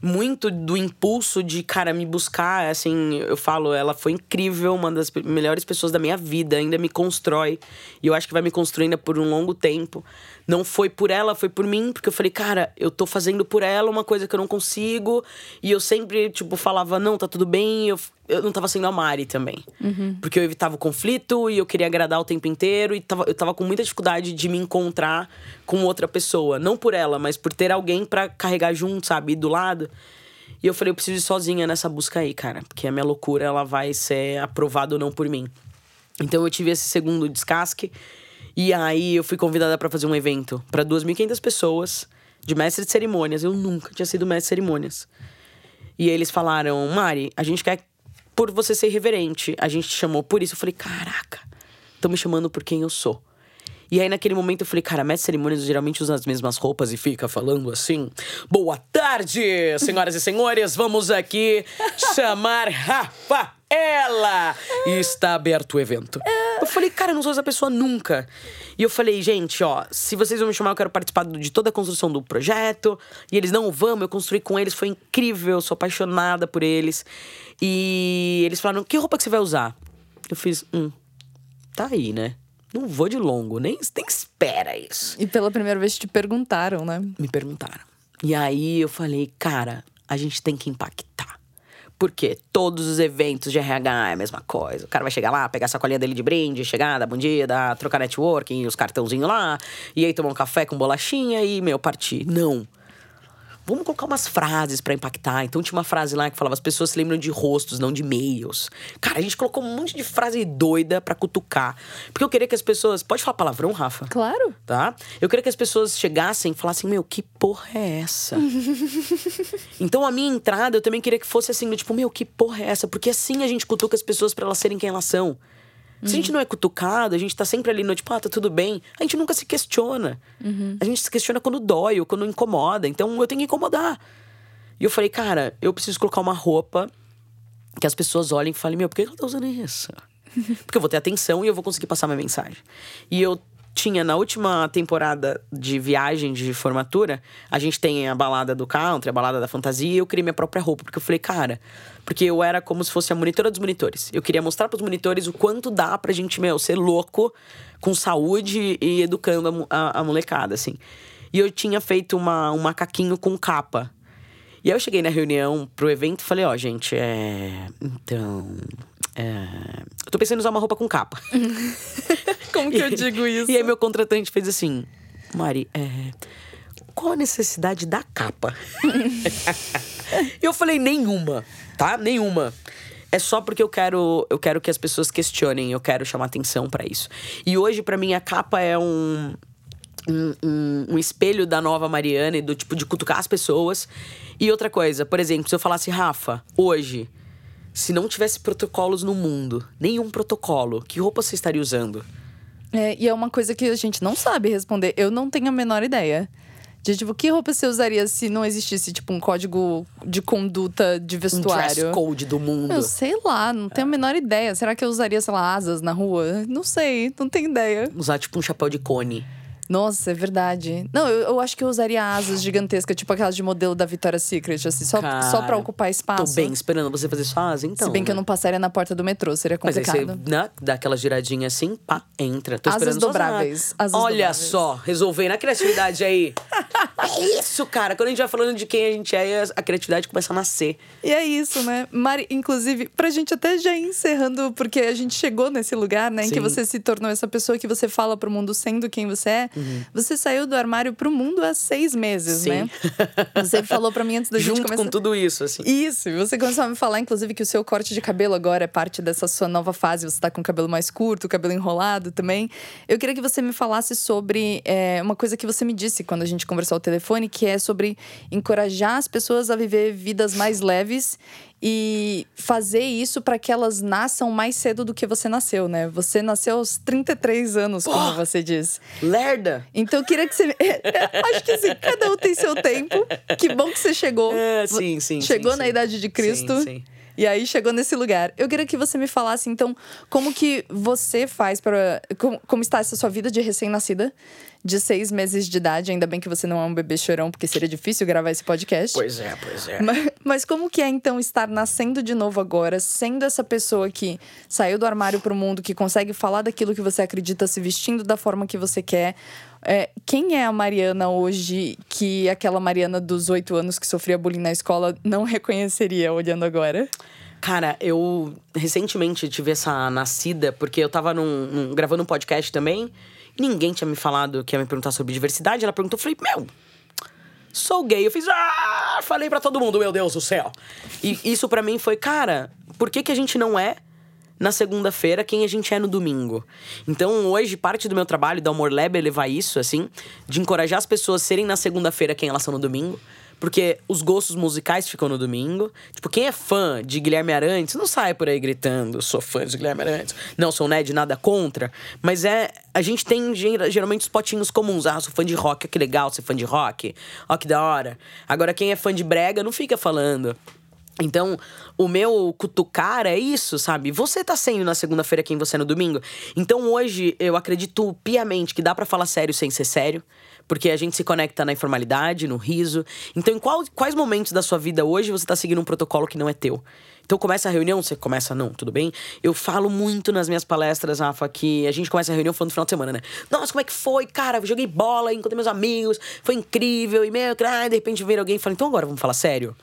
muito do impulso de, cara, me buscar, assim, eu falo, ela foi incrível, uma das melhores pessoas da minha vida, ainda me constrói. E eu acho que vai me construir ainda por um longo tempo. Não foi por ela, foi por mim, porque eu falei, cara, eu tô fazendo por ela uma coisa que eu não consigo. E eu sempre, tipo, falava, não, tá tudo bem. Eu, eu não tava sendo a Mari também. Porque eu evitava o conflito e eu queria agradar o tempo inteiro. E tava, eu tava com muita dificuldade de me encontrar com outra pessoa. Não por ela, mas por ter alguém pra carregar junto, sabe? Do lado. E eu falei, eu preciso ir sozinha nessa busca aí, cara. Porque a minha loucura, ela vai ser aprovada ou não por mim. Então eu tive esse segundo descasque. E aí eu fui convidada pra fazer um evento pra 2.500 pessoas de mestre de cerimônias. Eu nunca tinha sido mestre de cerimônias. E eles falaram, Mari, a gente quer por você ser irreverente. A gente te chamou por isso. Eu falei, caraca, estão me chamando por quem eu sou. E aí, naquele momento, eu falei, cara, mestre cerimônias geralmente usa as mesmas roupas e fica falando assim. Boa tarde, senhoras e senhores. Vamos aqui chamar Rafaela. E está aberto o evento. Eu falei, cara, eu não sou essa pessoa nunca. E eu falei, gente, ó, se vocês vão me chamar, eu quero participar de toda a construção do projeto. E eles, não, vamos, eu construí com eles, foi incrível, sou apaixonada por eles. E eles falaram, que roupa que você vai usar? Eu fiz, hum, tá aí, né? Não vou de longo, nem, nem espera isso. E pela primeira vez te perguntaram, né? Me perguntaram. E aí eu falei, cara, a gente tem que impactar. Porque todos os eventos de RH é a mesma coisa. O cara vai chegar lá, pegar a sacolinha dele de brinde, chegar, dar bom dia, dar, trocar networking, os cartãozinhos lá, e aí tomar um café com bolachinha e, meu, partir. Não. Vamos colocar umas frases pra impactar. Então tinha uma frase lá que falava: as pessoas se lembram de rostos, não de e-mails. Cara, a gente colocou um monte de frase doida pra cutucar. Porque eu queria que as pessoas. Pode falar palavrão, Rafa? Claro. tá? Eu queria que as pessoas chegassem e falassem, meu, que porra é essa? então a minha entrada eu também queria que fosse assim, tipo, meu, que porra é essa? Porque assim a gente cutuca as pessoas pra elas serem quem elas são. Se a gente não é cutucado, a gente tá sempre ali no tipo, ah, tá tudo bem. A gente nunca se questiona. A gente se questiona quando dói ou quando incomoda. Então eu tenho que incomodar. E eu falei, cara, eu preciso colocar uma roupa que as pessoas olhem e falem, meu, por que ela tá usando isso? Porque eu vou ter atenção e eu vou conseguir passar minha mensagem. E eu tinha, na última temporada de viagem de formatura, a gente tem a balada do country, a balada da fantasia, e eu criei minha própria roupa. Porque eu falei, cara, porque eu era como se fosse a monitora dos monitores. Eu queria mostrar pros monitores o quanto dá pra gente, meu, ser louco, com saúde e educando a, a- a molecada, assim. E eu tinha feito uma, um macaquinho com capa. E aí eu cheguei na reunião pro evento e falei, ó, gente, é. Então. É... Eu tô pensando em usar uma roupa com capa. Como que eu digo isso? E aí meu contratante fez assim, Mari, é... qual a necessidade da capa? E eu falei, nenhuma, tá? Nenhuma. É só porque eu quero, eu quero que as pessoas questionem, eu quero chamar atenção pra isso. E hoje, pra mim, a capa é um, um, um, um espelho da nova Mariana e do tipo de cutucar as pessoas. E outra coisa, por exemplo, se eu falasse, Rafa, hoje, se não tivesse protocolos no mundo, nenhum protocolo, que roupa você estaria usando? É, e é uma coisa que a gente não sabe responder. Eu não tenho a menor ideia. De tipo, que roupa você usaria se não existisse, tipo, um código de conduta de Um vestuário? dress code do mundo. Eu sei lá, não tenho a menor ideia. Será que eu usaria, sei lá, asas na rua? Não sei, não tenho ideia. Usar tipo um chapéu de cone. Nossa, é verdade. Não, eu, eu acho que eu usaria asas gigantescas, tipo aquelas de modelo da Victoria's Secret, assim, só, Cara, só pra ocupar espaço. Tô bem esperando você fazer sua asa, então. Se bem que eu né? não passaria na porta do metrô, seria Mas aí complicado. você né, dá aquela giradinha assim, pá, entra. Tô Asas dobráveis, asas Olha dobráveis. só, resolvendo a criatividade aí. é isso, cara. Quando a gente vai falando de quem a gente é, a criatividade começa a nascer. E é isso, né? Mari, inclusive, pra gente até já ir encerrando, porque a gente chegou nesse lugar, né? Em que Sim. você se tornou essa pessoa que você fala pro mundo sendo quem você é. Você saiu do armário pro mundo há seis meses, Uhum. Sim. né? Você falou pra mim antes da gente Junto começar. com tudo isso, assim. Isso, e você começou a me falar, inclusive, que o seu corte de cabelo agora é parte dessa sua nova fase. Você tá com o cabelo mais curto, o cabelo enrolado também. Eu queria que você me falasse sobre é, uma coisa que você me disse quando a gente conversou ao telefone, que é sobre encorajar as pessoas a viver vidas mais leves e fazer isso para que elas nasçam mais cedo do que você nasceu, né? Você nasceu aos 33 anos, como Porra! você diz. Lerda. Então eu queria que você. Acho que assim, cada um tem seu tempo. Que bom que você chegou. É, sim, sim. Chegou sim, na sim. idade de Cristo. Sim, sim. E aí chegou nesse lugar. Eu queria que você me falasse, então, como que você faz para. Como, como está essa sua vida de recém-nascida, de seis meses de idade? Ainda bem que você não é um bebê chorão, porque seria difícil gravar esse podcast. Pois é, pois é. Mas, mas como que é então estar nascendo de novo agora, sendo essa pessoa que saiu do armário pro mundo, que consegue falar daquilo que você acredita, se vestindo da forma que você quer? É, quem é a Mariana hoje que aquela Mariana dos oito anos que sofria bullying na escola não reconheceria olhando agora? Cara, eu recentemente tive essa nascida, porque eu tava num, num- gravando um podcast também, e ninguém tinha me falado que ia me perguntar sobre diversidade. Ela perguntou, eu falei, meu, sou gay. Eu fiz, ah, falei pra todo mundo, meu Deus do céu. E isso pra mim foi, cara, por que, que a gente não é na segunda-feira quem a gente é no domingo? Então, hoje, parte do meu trabalho da Humor Lab é levar isso, assim, de encorajar as pessoas a serem na segunda-feira quem elas são no domingo. Porque os gostos musicais ficam no domingo. Tipo, quem é fã de Guilherme Arantes não sai por aí gritando, sou fã de Guilherme Arantes. Não sou Ned, nada contra. Mas é. A gente tem gera- geralmente os potinhos comuns. Ah, sou fã de rock, que legal ser fã de rock. Ó, que da hora. Agora, quem é fã de brega não fica falando. Então, o meu cutucar é isso, sabe? Você tá sendo na segunda-feira quem você é no domingo. Então, hoje, eu acredito piamente que dá pra falar sério sem ser sério. Porque a gente se conecta na informalidade, no riso. Então, em qual- quais momentos da sua vida hoje você tá seguindo um protocolo que não é teu? Então, começa a reunião, você começa, não, tudo bem? Eu falo muito nas minhas palestras, Rafa, que a gente começa a reunião falando no final de semana, né? Nossa, como é que foi? Cara, joguei bola, encontrei meus amigos, foi incrível. E, meu, ah, de repente vem alguém e fala, então agora vamos falar sério?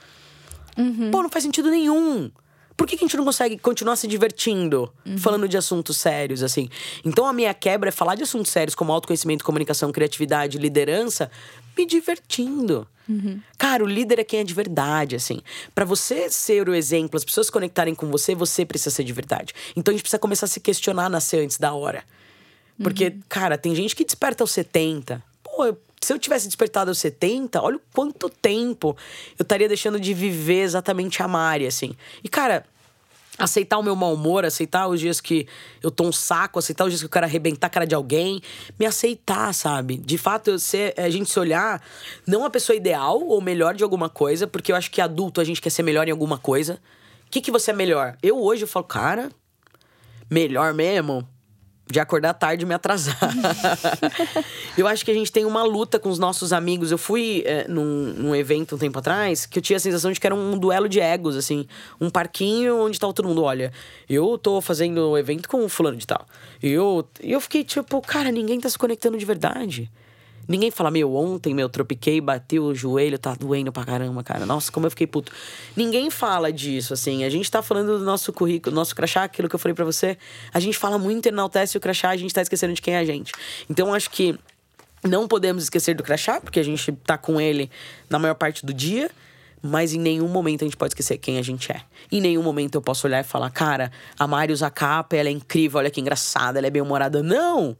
Pô, não faz sentido nenhum. Por que, que a gente não consegue continuar se divertindo falando de assuntos sérios, assim? Então a minha quebra é falar de assuntos sérios como autoconhecimento, comunicação, criatividade, liderança, me divertindo. Cara, o líder é quem é de verdade, assim. Pra você ser o exemplo, as pessoas se conectarem com você, você precisa ser de verdade. Então a gente precisa começar a se questionar, nascer antes da hora. Porque, cara, tem gente que desperta aos 70. Pô, eu- se eu tivesse despertado aos 70, olha o quanto tempo eu estaria deixando de viver exatamente a Mari, assim. E, cara, aceitar o meu mau humor, aceitar os dias que eu tô um saco, aceitar os dias que eu quero arrebentar a cara de alguém, me aceitar, sabe? De fato, eu ser, a gente se olhar, não a pessoa ideal ou melhor de alguma coisa, porque eu acho que adulto a gente quer ser melhor em alguma coisa. O que, que você é melhor? Eu hoje eu falo, cara, melhor mesmo de acordar tarde e me atrasar. eu acho que a gente tem uma luta com os nossos amigos. Eu fui é, num, num evento um tempo atrás que eu tinha a sensação de que era um duelo de egos, assim. Um parquinho onde tava todo mundo, olha, eu tô fazendo o evento com o fulano de tal. E eu, e eu fiquei tipo, cara, ninguém tá se conectando de verdade. Ninguém fala, meu, ontem, meu, tropiquei, bati o joelho, tá doendo pra caramba, cara. Nossa, como eu fiquei puto. Ninguém fala disso, assim. A gente tá falando do nosso currículo, nosso crachá, aquilo que eu falei para você. A gente fala muito, enaltece o crachá, a gente tá esquecendo de quem é a gente. Então, acho que não podemos esquecer do crachá, porque a gente tá com ele na maior parte do dia. Mas em nenhum momento a gente pode esquecer quem a gente é. Em nenhum momento eu posso olhar e falar, cara, a Mari usa capa, ela é incrível, olha que engraçada, ela é bem-humorada. Não!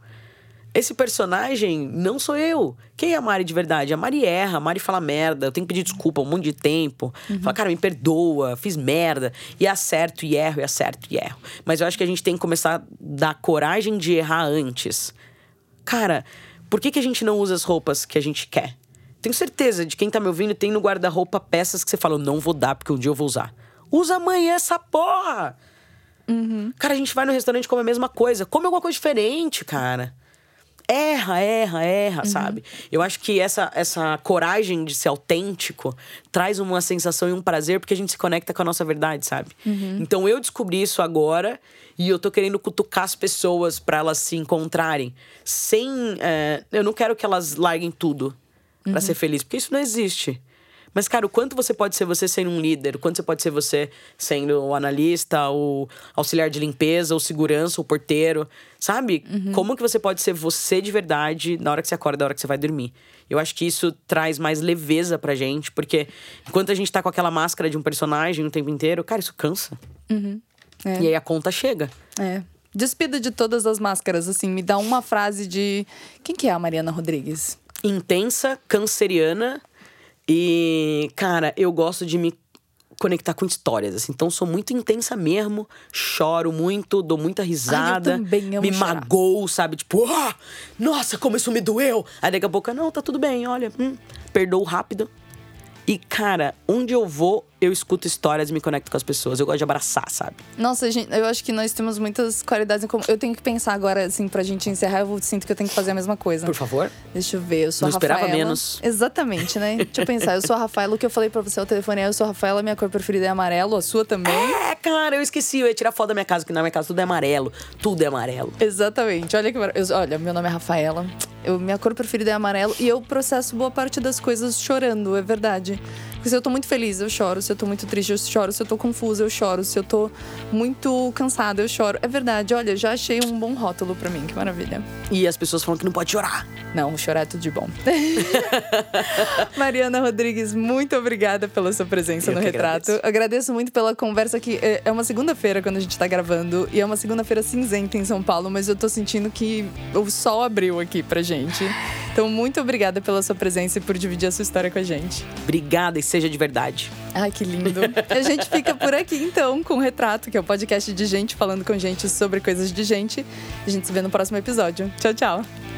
Esse personagem não sou eu. Quem é a Mari de verdade? A Mari erra, a Mari fala merda, eu tenho que pedir desculpa um monte de tempo. Uhum. Fala, cara, me perdoa, fiz merda. E acerto e erro, e acerto e erro. Mas eu acho que a gente tem que começar a dar coragem de errar antes. Cara, por que, que a gente não usa as roupas que a gente quer? Tenho certeza de quem tá me ouvindo tem no guarda-roupa peças que você fala, não vou dar porque um dia eu vou usar. Usa amanhã essa porra! Uhum. Cara, a gente vai no restaurante e come a mesma coisa. Come alguma coisa diferente, cara erra, erra, erra, uhum. sabe? Eu acho que essa, essa coragem de ser autêntico traz uma sensação e um prazer porque a gente se conecta com a nossa verdade, sabe? Uhum. Então eu descobri isso agora e eu tô querendo cutucar as pessoas para elas se encontrarem sem. É, eu não quero que elas larguem tudo para uhum. ser feliz, porque isso não existe. Mas, cara, o quanto você pode ser você sendo um líder, o quanto você pode ser você sendo o analista, o auxiliar de limpeza, o segurança, o porteiro, sabe? Uhum. Como que você pode ser você de verdade na hora que você acorda, na hora que você vai dormir? Eu acho que isso traz mais leveza pra gente, porque enquanto a gente tá com aquela máscara de um personagem o tempo inteiro, cara, isso cansa. Uhum. É. E aí a conta chega. É. Despida de todas as máscaras, assim, me dá uma frase de. Quem que é a Mariana Rodrigues? Intensa, canceriana e, cara, eu gosto de me conectar com histórias, assim. Então, sou muito intensa mesmo, choro muito, dou muita risada. Ai, eu também amo me magoo, sabe? Tipo, oh, nossa, como isso me doeu. Aí daqui a pouco, não, tá tudo bem, olha, hum, perdoo rápido. E, cara, onde eu vou, eu escuto histórias e me conecto com as pessoas. Eu gosto de abraçar, sabe? Nossa, gente, eu acho que nós temos muitas qualidades em comum. Eu tenho que pensar agora, assim, pra gente encerrar, eu sinto que eu tenho que fazer a mesma coisa. Por favor. Deixa eu ver, eu sou Não a Rafaela. esperava menos. Exatamente, né? Deixa eu pensar, eu sou a Rafaela, o que eu falei pra você ao telefone é eu sou a Rafaela, minha cor preferida é amarelo, a sua também. É, cara, eu esqueci, eu ia tirar foto da minha casa, porque na minha casa tudo é amarelo. Tudo é amarelo. Exatamente. Olha que eu, Olha, meu nome é Rafaela. Eu, minha cor preferida é amarelo e eu processo boa parte das coisas chorando, é verdade. Porque se eu tô muito feliz, eu choro. Se eu tô muito triste, eu choro. Se eu tô confusa, eu choro. Se eu tô muito cansada, eu choro. É verdade, olha, já achei um bom rótulo para mim, que maravilha. E as pessoas falam que não pode chorar. Não, chorar é tudo de bom. Mariana Rodrigues, muito obrigada pela sua presença eu no Retrato. Agradeço. agradeço muito pela conversa que é, é uma segunda-feira quando a gente tá gravando e é uma segunda-feira cinzenta em São Paulo, mas eu tô sentindo que o sol abriu aqui pra gente. Então, muito obrigada pela sua presença e por dividir a sua história com a gente. Obrigada seja de verdade. Ai, que lindo. a gente fica por aqui então com o Retrato, que é o podcast de gente falando com gente sobre coisas de gente. A gente se vê no próximo episódio. Tchau, tchau.